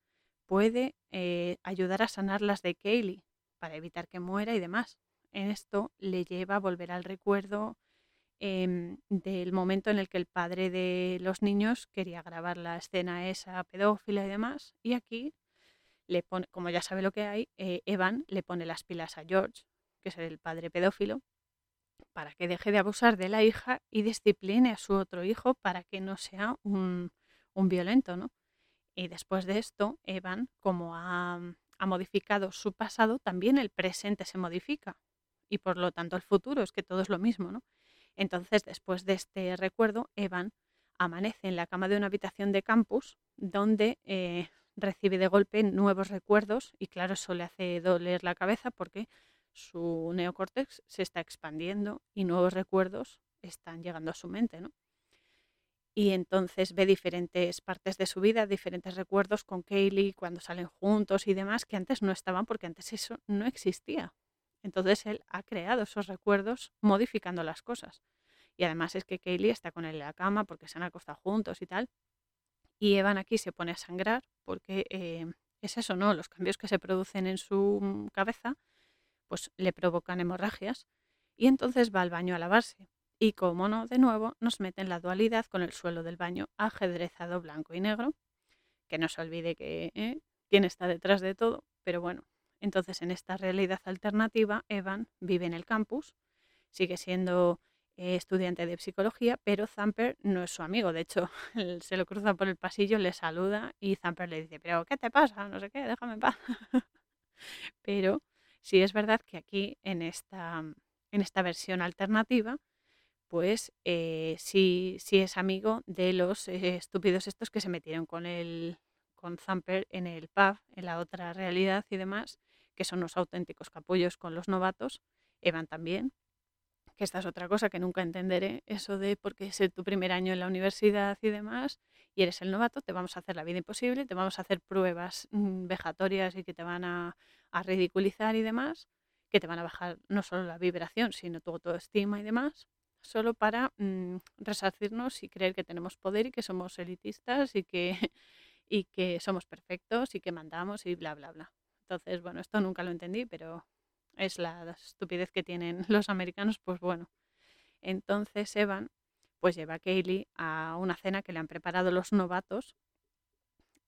puede eh, ayudar a sanar las de Kaylee para evitar que muera y demás. En esto le lleva a volver al recuerdo em, del momento en el que el padre de los niños quería grabar la escena esa pedófila y demás. Y aquí le pone, como ya sabe lo que hay, eh, Evan le pone las pilas a George, que es el padre pedófilo, para que deje de abusar de la hija y discipline a su otro hijo para que no sea un, violento, ¿no? Y después de esto, Evan, como ha, ha modificado su pasado, también el presente se modifica. Y por lo tanto el futuro, es que todo es lo mismo, ¿no? Entonces, después de este recuerdo, Evan amanece en la cama de una habitación de campus donde eh, recibe de golpe nuevos recuerdos y claro, eso le hace doler la cabeza porque su neocórtex se está expandiendo y nuevos recuerdos están llegando a su mente, ¿no? Y entonces ve diferentes partes de su vida, diferentes recuerdos con Kaylee cuando salen juntos y demás que antes no estaban porque antes eso no existía. Entonces él ha creado esos recuerdos modificando las cosas. Y además es que Kaylee está con él en la cama porque se han acostado juntos y tal. Y Evan aquí se pone a sangrar porque eh, es eso, ¿no? Los cambios que se producen en su cabeza pues le provocan hemorragias. Y entonces va al baño a lavarse. Y como no, de nuevo nos meten la dualidad con el suelo del baño ajedrezado blanco y negro. Que no se olvide que ¿eh? quién está detrás de todo. Pero bueno, entonces en esta realidad alternativa, Evan vive en el campus, sigue siendo eh, estudiante de psicología, pero Zamper no es su amigo. De hecho, [laughs] se lo cruza por el pasillo, le saluda y Zamper le dice, pero ¿qué te pasa? No sé qué, déjame en paz. [laughs] pero sí es verdad que aquí en esta, en esta versión alternativa, pues eh, sí, sí, es amigo de los eh, estúpidos estos que se metieron con el con Zamper en el pub, en la otra realidad y demás, que son los auténticos capullos con los novatos, Evan también, que esta es otra cosa que nunca entenderé, eso de porque es tu primer año en la universidad y demás, y eres el novato, te vamos a hacer la vida imposible, te vamos a hacer pruebas mm, vejatorias y que te van a, ridiculizar y demás, que te van a bajar no solo la vibración, sino tu autoestima y demás, solo para mm, resarcirnos y creer que tenemos poder y que somos elitistas y que, [laughs] y que somos perfectos y que mandamos y bla, bla, bla. Entonces, bueno, esto nunca lo entendí, pero es la estupidez que tienen [laughs] los americanos, pues bueno. Entonces Evan pues lleva a Kaylee a una cena que le han preparado los novatos,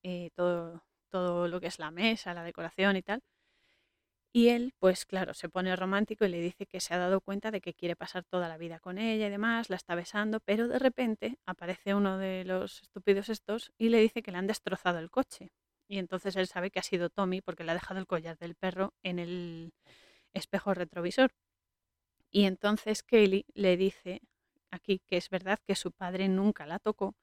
eh, todo, todo lo que es la mesa, la decoración y tal. Y él, pues claro, se pone romántico y le dice que se ha dado cuenta de que quiere pasar toda la vida con ella y demás, la está besando, pero de repente aparece uno de los estúpidos estos y le dice que le han destrozado el coche. Y entonces él sabe que ha sido Tommy porque le ha dejado el collar del perro en el, espejo retrovisor. Y entonces Kaylee le dice aquí que es verdad que su padre nunca la tocó,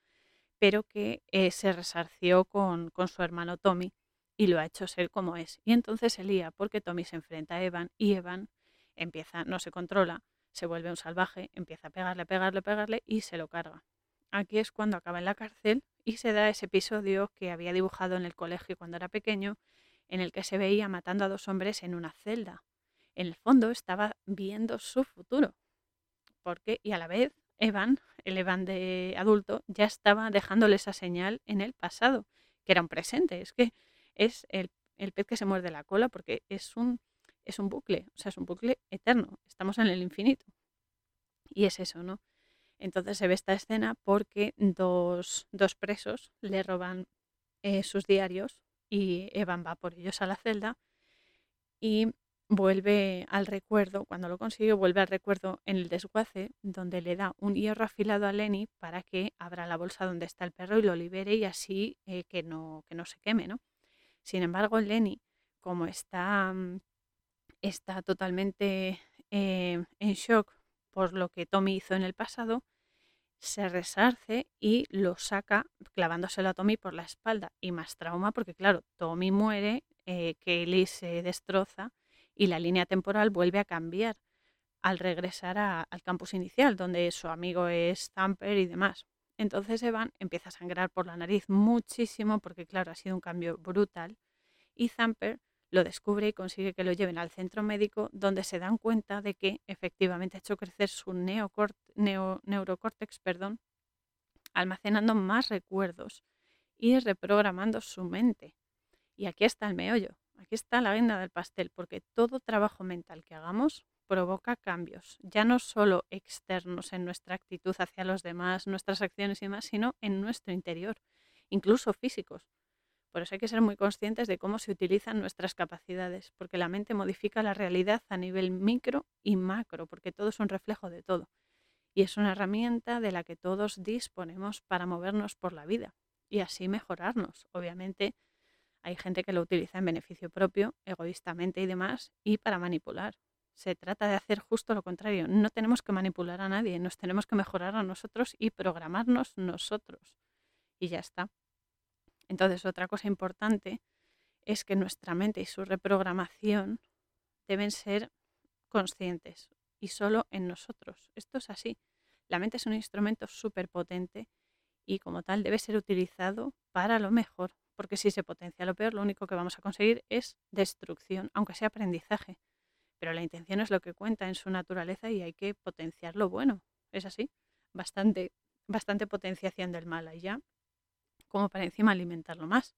pero que eh, se resarció con, con, su hermano Tommy y lo ha hecho ser como es. Y entonces se lía porque Tommy se enfrenta a Evan y Evan empieza, no se controla, se vuelve un salvaje, empieza a pegarle, pegarle, pegarle y se lo carga. Aquí es cuando acaba en la cárcel y se da ese episodio que había dibujado en el colegio cuando era pequeño, en el que se veía matando a dos hombres en una celda en el fondo estaba viendo su futuro. Porque, y a la vez, Evan, el Evan de adulto, ya estaba dejándole esa señal en el pasado, que era un presente. Es que es el, pez que se muerde la cola porque es un, es un bucle, o sea, es un bucle eterno. Estamos en el infinito. Y es eso, ¿no? Entonces se ve esta escena porque dos, presos le roban eh, sus diarios y Evan va por ellos a la celda y vuelve al recuerdo, cuando lo consigue, vuelve al recuerdo en el desguace, donde le da un hierro afilado a Lenny para que abra la bolsa donde está el perro y lo libere y así eh, que, no, que no se queme, ¿no? Sin embargo, Lenny, como está, mm, está totalmente eh, en shock por lo que Tommy hizo en el pasado, se resarce y lo saca clavándoselo a Tommy por la espalda. Y más trauma porque, claro, Tommy muere, eh, Kelly se destroza y la línea temporal vuelve a cambiar al regresar al campus inicial, donde su amigo es Zamper y demás. Entonces Evan empieza a sangrar por la nariz muchísimo porque, claro, ha sido un cambio brutal. Y Zamper lo descubre y consigue que lo lleven al centro médico donde se dan cuenta de que efectivamente ha hecho crecer su neurocórtex, perdón, almacenando más recuerdos y reprogramando su mente. Y aquí está el meollo, aquí está la guinda del pastel, porque todo trabajo mental que hagamos provoca cambios, ya no solo externos en nuestra actitud hacia los demás, nuestras acciones y demás, sino en nuestro interior, incluso físicos. Por eso hay que ser muy conscientes de cómo se utilizan nuestras capacidades, porque la mente modifica la realidad a nivel micro y macro, porque todo es un reflejo de todo. Y es una herramienta de la que todos disponemos para movernos por la vida y así mejorarnos. Obviamente hay gente que lo utiliza en beneficio propio, egoístamente y demás, y para manipular. Se trata de hacer justo lo contrario. No tenemos que manipular a nadie, nos tenemos que mejorar a nosotros y programarnos nosotros. Y ya está. Entonces, otra cosa importante es que nuestra mente y su reprogramación deben ser conscientes y solo en nosotros. Esto es así. La mente es un instrumento súper potente y como tal debe ser utilizado para lo mejor, porque si se potencia lo peor, lo único que vamos a conseguir es destrucción, aunque sea aprendizaje. Pero la intención es lo que cuenta en su naturaleza y hay que potenciar lo bueno. Es así. Bastante, bastante potenciación del mal allá como para encima alimentarlo más.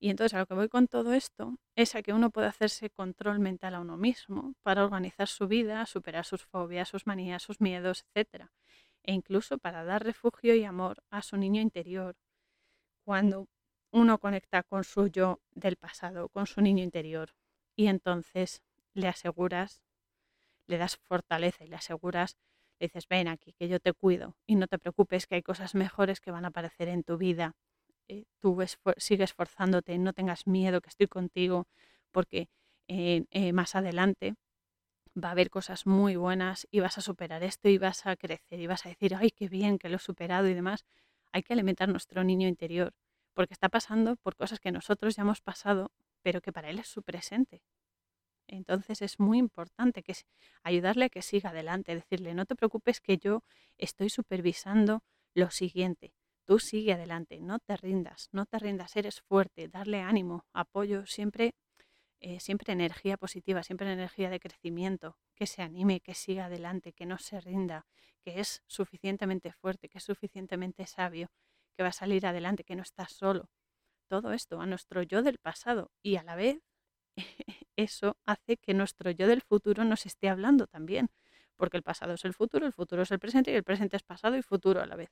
Y entonces a lo que voy con todo esto es a que uno puede hacerse control mental a uno mismo para organizar su vida, superar sus fobias, sus manías, sus miedos, etc. E incluso para dar refugio y amor a su niño interior. Cuando uno conecta con su yo del pasado, con su niño interior, y entonces le aseguras, le das fortaleza y le aseguras, le dices, ven aquí, que yo te cuido y no te preocupes, que hay cosas mejores que van a aparecer en tu vida eh, tú sigues esforzándote, no tengas miedo, que estoy contigo, porque eh, más adelante va a haber cosas muy buenas y vas a superar esto y vas a crecer y vas a decir, ay, qué bien que lo he superado y demás. Hay que alimentar nuestro niño interior, porque está pasando por cosas que nosotros ya hemos pasado, pero que para él es su presente. Entonces es muy importante que ayudarle a que siga adelante, decirle, no te preocupes que yo estoy supervisando lo siguiente. Tú sigue adelante, no te rindas, no te rindas, eres fuerte, darle ánimo, apoyo, siempre, eh, siempre energía positiva, siempre energía de crecimiento, que se anime, que siga adelante, que no se rinda, que es suficientemente fuerte, que es suficientemente sabio, que va a salir adelante, que no está solo. Todo esto a nuestro yo del pasado y a la vez [laughs] eso hace que nuestro yo del futuro nos esté hablando también, porque el pasado es el futuro, el futuro es el presente y el presente es pasado y futuro a la vez.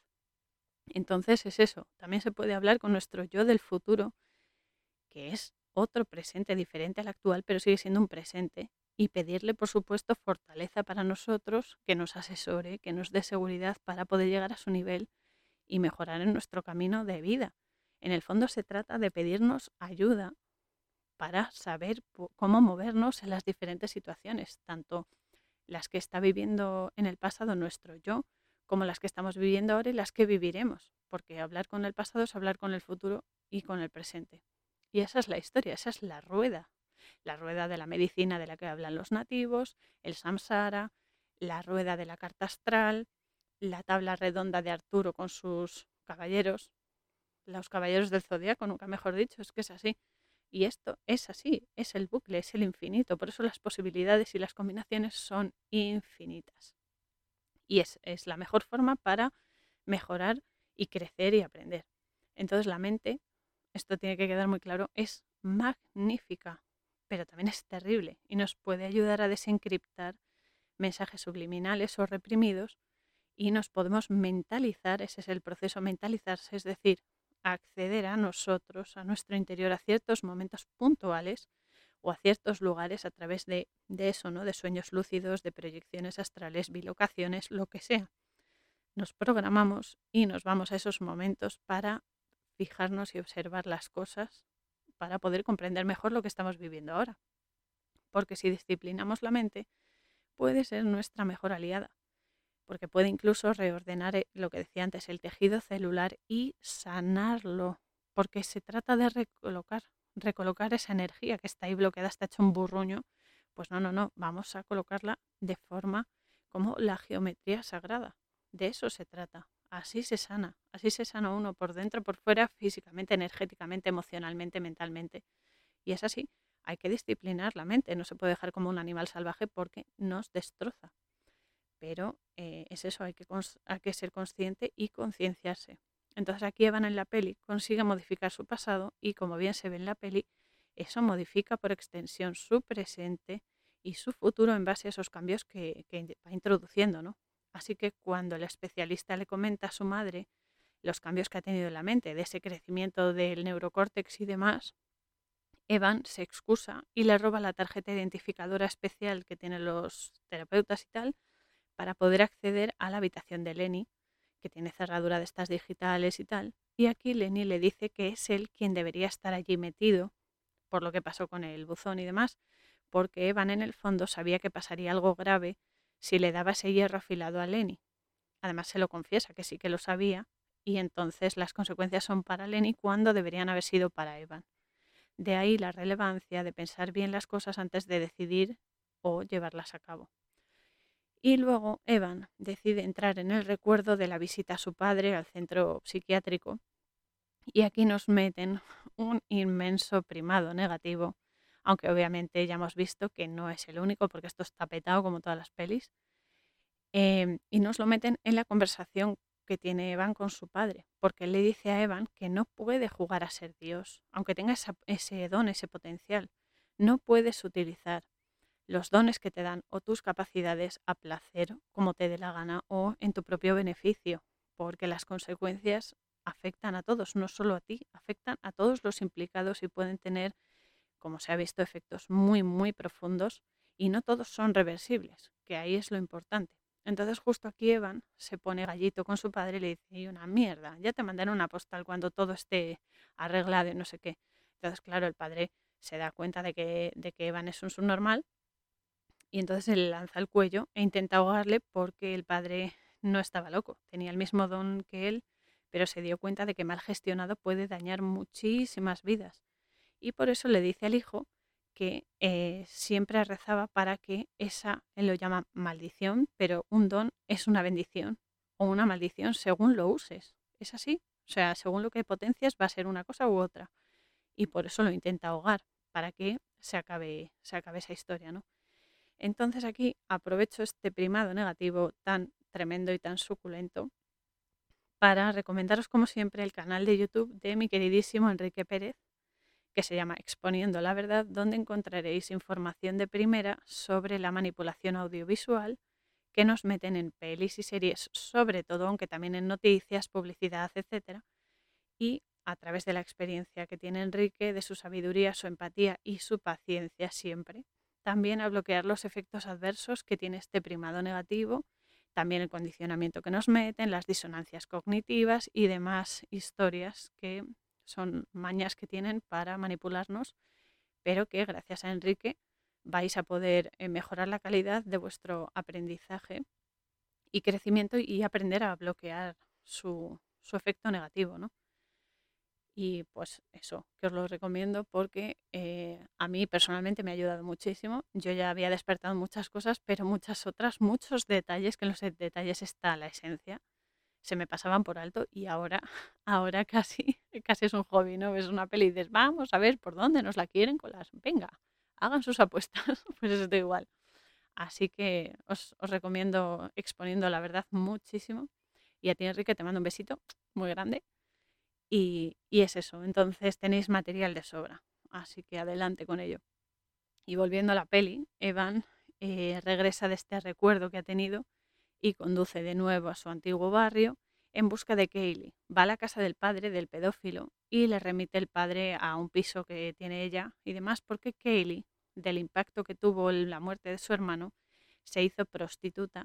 Entonces es eso, también se puede hablar con nuestro yo del futuro, que es otro presente diferente al actual, pero sigue siendo un presente, y pedirle, por supuesto, fortaleza para nosotros, que nos asesore, que nos dé seguridad para poder llegar a su nivel y mejorar en nuestro camino de vida. En el fondo se trata de pedirnos ayuda para saber cómo movernos en las diferentes situaciones, tanto las que está viviendo en el pasado nuestro yo, como las que estamos viviendo ahora y las que viviremos, porque hablar con el pasado es hablar con el futuro y con el presente. Y esa es la historia, esa es la rueda, la rueda de la medicina de la que hablan los nativos, el samsara, la rueda de la carta astral, la tabla redonda de Arturo con sus caballeros, los caballeros del zodiaco, nunca mejor dicho, es que es así. Y esto es así, es el bucle, es el infinito, por eso las posibilidades y las combinaciones son infinitas. Y es, la mejor forma para mejorar y crecer y aprender. Entonces la mente, esto tiene que quedar muy claro, es magnífica, pero también es terrible y nos puede ayudar a desencriptar mensajes subliminales o reprimidos y nos podemos mentalizar, ese es el proceso mentalizarse, es decir, acceder a nosotros, a nuestro interior, a ciertos momentos puntuales o a ciertos lugares a través de, eso, ¿no? De sueños lúcidos, de proyecciones astrales, bilocaciones, lo que sea. Nos programamos y nos vamos a esos momentos para fijarnos y observar las cosas para poder comprender mejor lo que estamos viviendo ahora. Porque si disciplinamos la mente, puede ser nuestra mejor aliada, porque puede incluso reordenar eh, lo que decía antes, el tejido celular y sanarlo, porque se trata de recolocar, recolocar esa energía que está ahí bloqueada, está hecho un burruño, pues no, no, no, vamos a colocarla de forma como la geometría sagrada. De eso se trata. Así se sana, así se sana uno por dentro, por fuera, físicamente, energéticamente, emocionalmente, mentalmente. Y es así. hay que disciplinar la mente, no se puede dejar como un animal salvaje porque nos destroza. Pero eh, es eso, hay que, hay que ser consciente y concienciarse. Entonces aquí Evan en la peli consigue modificar su pasado y como bien se ve en la peli, eso modifica por extensión su presente y su futuro en base a esos cambios que, va introduciendo, ¿no? Así que cuando el especialista le comenta a su madre los cambios que ha tenido en la mente, de ese crecimiento del neurocórtex y demás, Evan se excusa y le roba la tarjeta identificadora especial que tienen los terapeutas y tal para poder acceder a la habitación de Lenny, que tiene cerradura de estas digitales y tal. Y aquí Lenny le dice que es él quien debería estar allí metido por lo que pasó con el buzón y demás, porque Evan en el fondo sabía que pasaría algo grave si le daba ese hierro afilado a Lenny. Además se lo confiesa que sí que lo sabía y entonces las consecuencias son para Lenny cuando deberían haber sido para Evan. De ahí la relevancia de pensar bien las cosas antes de decidir o llevarlas a cabo. Y luego Evan decide entrar en el recuerdo de la visita a su padre al centro psiquiátrico y aquí nos meten un inmenso primado negativo, aunque obviamente ya hemos visto que no es el único porque esto está petado como todas las pelis. Em, y nos lo meten en la conversación que tiene Evan con su padre, porque él le dice a Evan que no puede jugar a ser Dios, aunque tenga ese don, ese potencial. No puedes utilizar los dones que te dan o tus capacidades a placer, como te dé la gana, o en tu propio beneficio, porque las consecuencias afectan a todos, no solo a ti, afectan a todos los implicados y pueden tener, como se ha visto, efectos muy, muy profundos y no todos son reversibles, que ahí es lo importante. Entonces justo aquí Evan se pone gallito con su padre y le dice, y una mierda, ya te mandaré una postal cuando todo esté arreglado y no sé qué. Entonces, claro, el padre se da cuenta de que, de que Evan es un subnormal y entonces él lanza el cuello e intenta ahogarle porque el padre no estaba loco, tenía el mismo don que él, pero se dio cuenta de que mal gestionado puede dañar muchísimas vidas. Y por eso le dice al hijo que eh, siempre rezaba para que esa, él lo llama maldición, pero un don es una bendición o una maldición según lo uses. ¿Es así? O sea, según lo que potencias va a ser una cosa u otra. Y por eso lo intenta ahogar, para que se acabe, se acabe esa historia, ¿no? Entonces aquí aprovecho este primado negativo tan tremendo y tan suculento para recomendaros como siempre el canal de YouTube de mi queridísimo Enrique Pérez, que se llama Exponiendo la Verdad, donde encontraréis información de primera sobre la manipulación audiovisual que nos meten en pelis y series, sobre todo, aunque también en noticias, publicidad, etc. Y a través de la experiencia que tiene Enrique, de su sabiduría, su empatía y su paciencia siempre, también a bloquear los efectos adversos que tiene este primado negativo, también el condicionamiento que nos meten, las disonancias cognitivas y demás historias que son mañas que tienen para manipularnos, pero que gracias a Enrique vais a poder eh, mejorar la calidad de vuestro aprendizaje y crecimiento y aprender a bloquear su, su efecto negativo, ¿no? Y pues eso, que os lo recomiendo porque eh, a mí personalmente me ha ayudado muchísimo. Yo ya había despertado muchas cosas, pero muchas otras, muchos detalles, que en los detalles está la esencia, se me pasaban por alto y ahora, [laughs] ahora casi, [laughs] casi es un hobby, ¿no? Ves una peli y dices, vamos a ver por dónde nos la quieren colar. Venga, hagan sus apuestas, [laughs] pues es igual. Así que os, os recomiendo exponiendo la verdad muchísimo. Y a ti, Enrique, te mando un besito muy grande y, es eso, entonces tenéis material de sobra, así que adelante con ello. Y volviendo a la peli, Evan eh, regresa de este recuerdo que ha tenido y conduce de nuevo a su antiguo barrio en busca de Kaylee. Va a la casa del padre del pedófilo y le remite el padre a un piso que tiene ella y demás porque Kaylee, del impacto que tuvo la muerte de su hermano, se hizo prostituta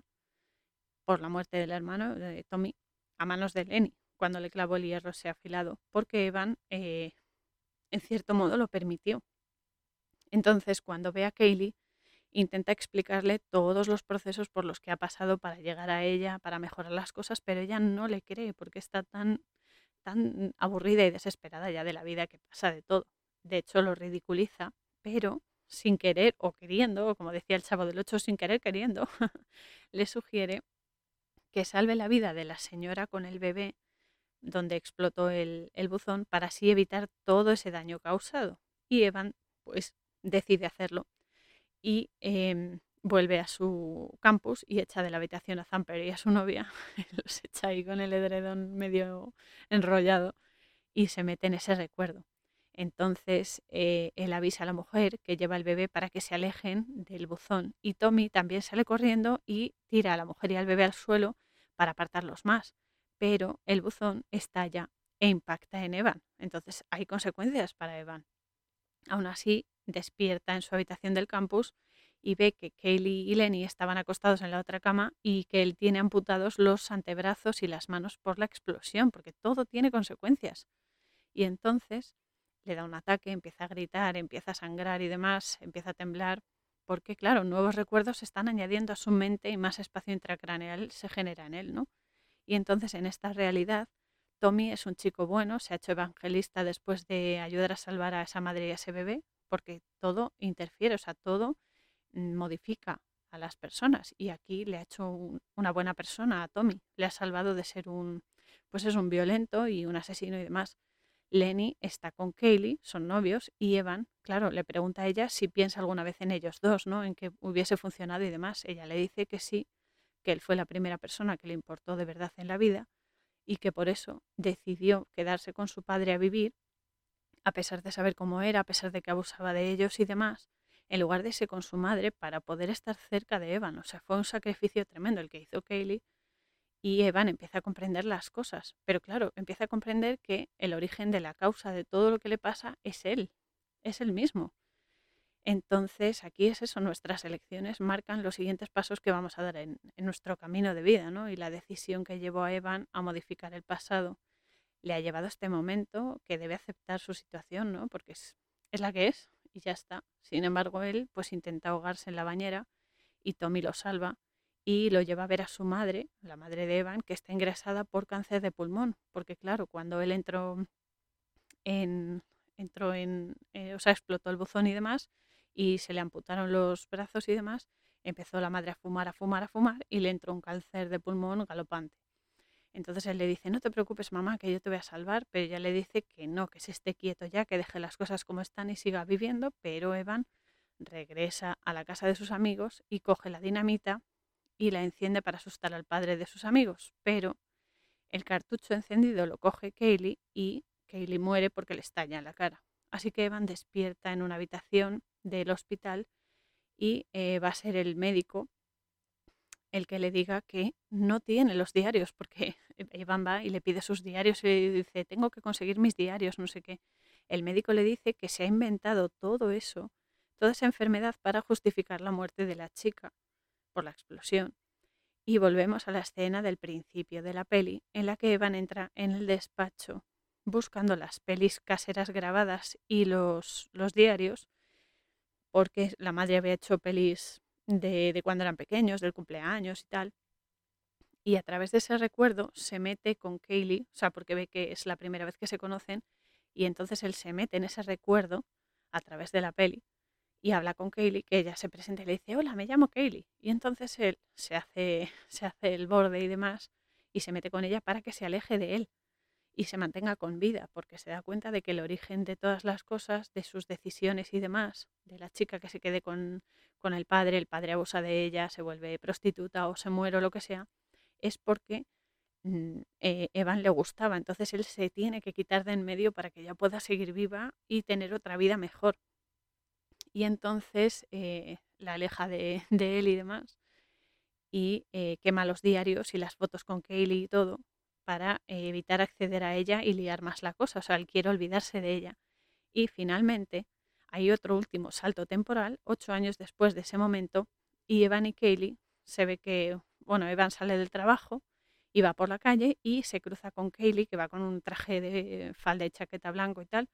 por la muerte del hermano de Tommy a manos de Lenny cuando le clavó el hierro se ha afilado, porque Evan, eh, en cierto modo, lo permitió. Entonces, cuando ve a Kaylee, intenta explicarle todos los procesos por los que ha pasado para llegar a ella, para mejorar las cosas, pero ella no le cree porque está tan, tan aburrida y desesperada ya de la vida que pasa de todo. De hecho, lo ridiculiza, pero sin querer o queriendo, o como decía el chavo del 8, sin querer queriendo, [laughs] le sugiere que salve la vida de la señora con el bebé donde explotó el, buzón para así evitar todo ese daño causado. Y Evan, pues decide hacerlo y em, vuelve a su campus y echa de la habitación a Zamper y a su novia, [laughs] los echa ahí con el edredón medio enrollado y se mete en ese recuerdo. Entonces eh, él avisa a la mujer que lleva el bebé para que se alejen del buzón y Tommy también sale corriendo y tira a la mujer y al bebé al suelo para apartarlos más. Pero el buzón estalla e impacta en Evan. Entonces hay consecuencias para Evan. Aún así, despierta en su habitación del campus y ve que Kaylee y Lenny estaban acostados en la otra cama y que él tiene amputados los antebrazos y las manos por la explosión, porque todo tiene consecuencias. Y entonces le da un ataque, empieza a gritar, empieza a sangrar y demás, empieza a temblar, porque claro, nuevos recuerdos se están añadiendo a su mente y más espacio intracraneal se genera en él, ¿no? Y entonces en esta realidad, Tommy es un chico bueno, se ha hecho evangelista después de ayudar a salvar a esa madre y a ese bebé, porque todo interfiere, o sea, todo modifica a las personas. Y aquí le ha hecho una buena persona a Tommy, le ha salvado de ser un, pues es un violento y un asesino y demás. Lenny está con Kaylee, son novios, y Evan, claro, le pregunta a ella si piensa alguna vez en ellos dos, ¿no? En que hubiese funcionado y demás. Ella le dice que sí, que él fue la primera persona que le importó de verdad en la vida y que por eso decidió quedarse con su padre a vivir, a pesar de saber cómo era, a pesar de que abusaba de ellos y demás, en lugar de irse con su madre para poder estar cerca de Evan. O sea, fue un sacrificio tremendo el que hizo Kaylee y Evan empieza a comprender las cosas, pero claro, empieza a comprender que el origen de la causa de todo lo que le pasa es él, es el mismo. Entonces, aquí es eso, nuestras elecciones marcan los siguientes pasos que vamos a dar en, nuestro camino de vida, ¿no? Y la decisión que llevó a Evan a modificar el pasado le ha llevado a este momento que debe aceptar su situación, ¿no? Porque es, es la que es y ya está. Sin embargo, él pues intenta ahogarse en la bañera y Tommy lo salva y lo lleva a ver a su madre, la madre de Evan, que está ingresada por cáncer de pulmón, porque claro, cuando él entró en, entró en, eh, o sea, explotó el buzón y demás, y se le amputaron los brazos y demás, empezó la madre a fumar, a fumar, a fumar, y le entró un cáncer de pulmón galopante. Entonces él le dice, no te preocupes mamá, que yo te voy a salvar, pero ella le dice que no, que se esté quieto ya, que deje las cosas como están y siga viviendo, pero Evan regresa a la casa de sus amigos y coge la dinamita y la enciende para asustar al padre de sus amigos, pero el cartucho encendido lo coge Kaylee y Kaylee muere porque le estalla la cara. Así que Evan despierta en una habitación del hospital y eh, va a ser el médico el que le diga que no tiene los diarios, porque [laughs] Evan va y le pide sus diarios y dice, tengo que conseguir mis diarios, no sé qué. El médico le dice que se ha inventado todo eso, toda esa enfermedad para justificar la muerte de la chica por la explosión. Y volvemos a la escena del principio de la peli, en la que Evan entra en el despacho buscando las pelis caseras grabadas y los, los diarios, porque la madre había hecho pelis de, de cuando eran pequeños, del cumpleaños y tal. Y a través de ese recuerdo se mete con Kaylee, o sea, porque ve que es la primera vez que se conocen, y entonces él se mete en ese recuerdo a través de la peli y habla con Kaylee, que ella se presenta y le dice, hola, me llamo Kaylee. Y entonces él se hace, se hace el borde y demás y se mete con ella para que se aleje de él y se mantenga con vida, porque se da cuenta de que el origen de todas las cosas, de sus decisiones y demás, de la chica que se quede con, con el padre, el padre abusa de ella, se vuelve prostituta o se muere o lo que sea, es porque mm, eh, Evan le gustaba. Entonces él se tiene que quitar de en medio para que ella pueda seguir viva y tener otra vida mejor y entonces eh, la aleja de, él y demás y eh, quema los diarios y las fotos con Kaylee y todo para evitar acceder a ella y liar más la cosa, o sea, él quiere olvidarse de ella. Y finalmente hay otro último salto temporal, ocho años después de ese momento, y Evan y Kaylee se ve que, bueno, Evan sale del trabajo y va por la calle y se cruza con Kaylee, que va con un traje de falda y chaqueta blanco y tal,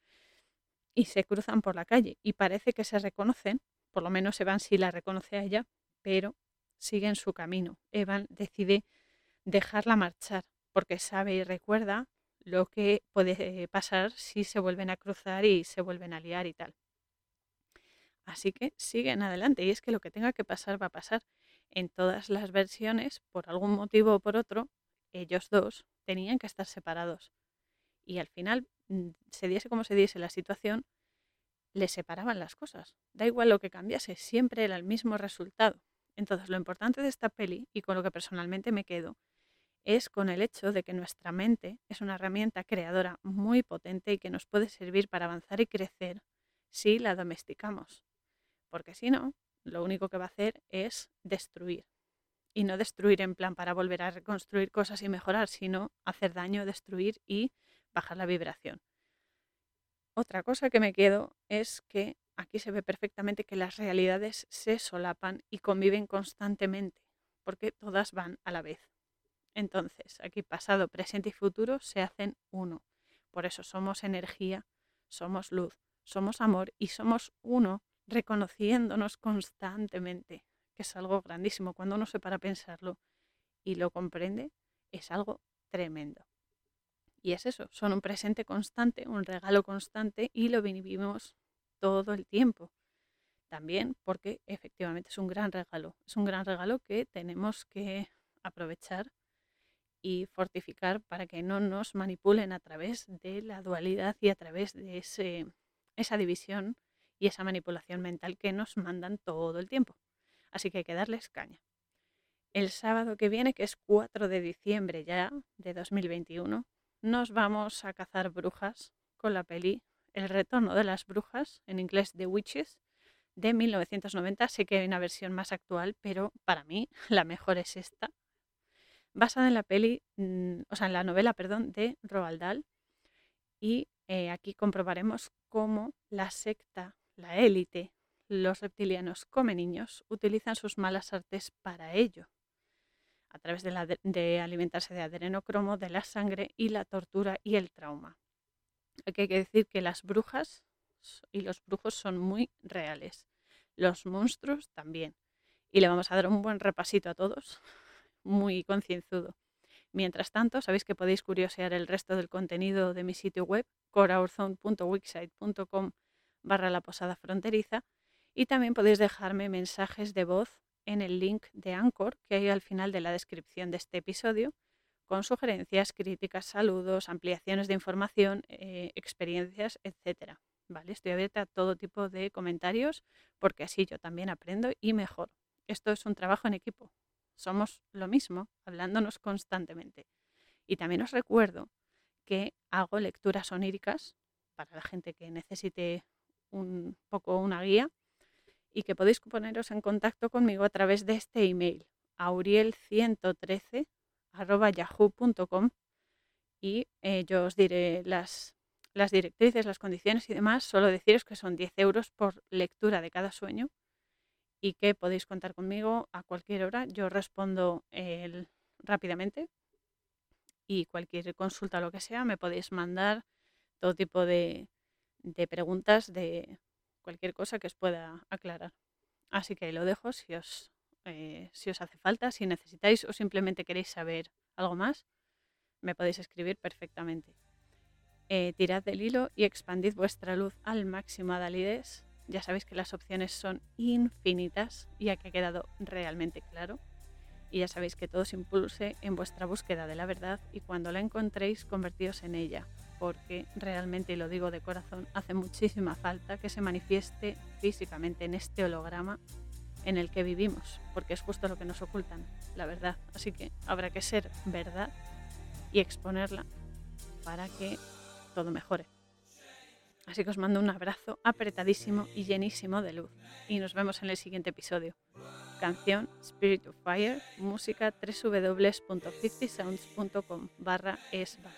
y se cruzan por la calle y parece que se reconocen, por lo menos Evan sí la reconoce a ella, pero siguen su camino. Evan decide dejarla marchar porque sabe y recuerda lo que puede pasar si se vuelven a cruzar y se vuelven a liar y tal. Así que siguen adelante y es que lo que tenga que pasar va a pasar. En todas las versiones, por algún motivo o por otro, ellos dos tenían que estar separados. Y al final Mm, se diese como se diese la situación, le separaban las cosas. Da igual lo que cambiase, siempre era el mismo resultado. Entonces, lo importante de esta peli, y con lo que personalmente me quedo, es con el hecho de que nuestra mente es una herramienta creadora muy potente y que nos puede servir para avanzar y crecer si la domesticamos. Porque si no, lo único que va a hacer es destruir. Y no destruir en plan para volver a reconstruir cosas y mejorar, sino hacer daño, destruir y bajar la vibración. Otra cosa que me quedo es que aquí se ve perfectamente que las realidades se solapan y conviven constantemente, porque todas van a la vez. Entonces, aquí pasado, presente y futuro se hacen uno. Por eso somos energía, somos luz, somos amor y somos uno, reconociéndonos constantemente, que es algo grandísimo. Cuando uno se para a pensarlo y lo comprende, es algo tremendo. Y es eso, son un presente constante, un regalo constante y lo vivimos todo el tiempo. También porque efectivamente es un gran regalo, es un gran regalo que tenemos que aprovechar y fortificar para que no nos manipulen a través de la dualidad y a través de esa división y esa manipulación mental que nos mandan todo el tiempo. Así que hay que darles caña. El sábado que viene, que es 4 de diciembre ya de 2021, nos vamos a cazar brujas con la peli El retorno de las brujas, en inglés The Witches, de 1990. Sé que hay una versión más actual, pero para mí [laughs] la mejor es esta. Basada en la peli, mm, o sea, en la novela, perdón, de Roald Dahl. Y eh, aquí comprobaremos cómo la secta, la élite, los reptilianos come niños, utilizan sus malas artes para ello a través de, alimentarse de adrenocromo, de la sangre y la tortura y el trauma. Aquí hay que decir que las brujas y los brujos son muy reales. Los monstruos también. Y le vamos a dar un buen repasito a todos, muy concienzudo. Mientras tanto, sabéis que podéis curiosear el resto del contenido de mi sitio web, coraurzone.wixsite.com barra la posada fronteriza, y también podéis dejarme mensajes de voz en el link de Anchor que hay al final de la descripción de este episodio, con sugerencias, críticas, saludos, ampliaciones de información, eh, experiencias, etc. ¿Vale? Estoy abierta a todo tipo de comentarios porque así yo también aprendo y mejor. Esto es un trabajo en equipo. Somos lo mismo, hablándonos constantemente. Y también os recuerdo que hago lecturas oníricas para la gente que necesite un poco una guía y que podéis poneros en contacto conmigo a través de este email, auriel113 yahoo.com y eh, yo os diré las, las directrices, las condiciones y demás. Solo deciros que son 10 euros por lectura de cada sueño y que podéis contar conmigo a cualquier hora. Yo respondo rápidamente y cualquier consulta, lo que sea, me podéis mandar todo tipo de, de preguntas de, cualquier cosa que os pueda aclarar. Así que ahí lo dejo si os, eh, si os hace falta, si necesitáis o simplemente queréis saber algo más, me podéis escribir perfectamente. Eh, tirad del hilo y expandid vuestra luz al máximo, Adalides. Ya sabéis que las opciones son infinitas, ya que ha quedado realmente claro. Y ya sabéis que todo se impulse en vuestra búsqueda de la verdad y cuando la encontréis, convertíos en ella, porque realmente, y lo digo de corazón, hace muchísima falta que se manifieste físicamente en este holograma en el que vivimos, porque es justo lo que nos ocultan, la verdad. Así que habrá que ser verdad y exponerla para que todo mejore. Así que os mando un abrazo apretadísimo y llenísimo de luz. Y nos vemos en el siguiente episodio. Canción Spirit of Fire, música www.50sounds.com barra esbar.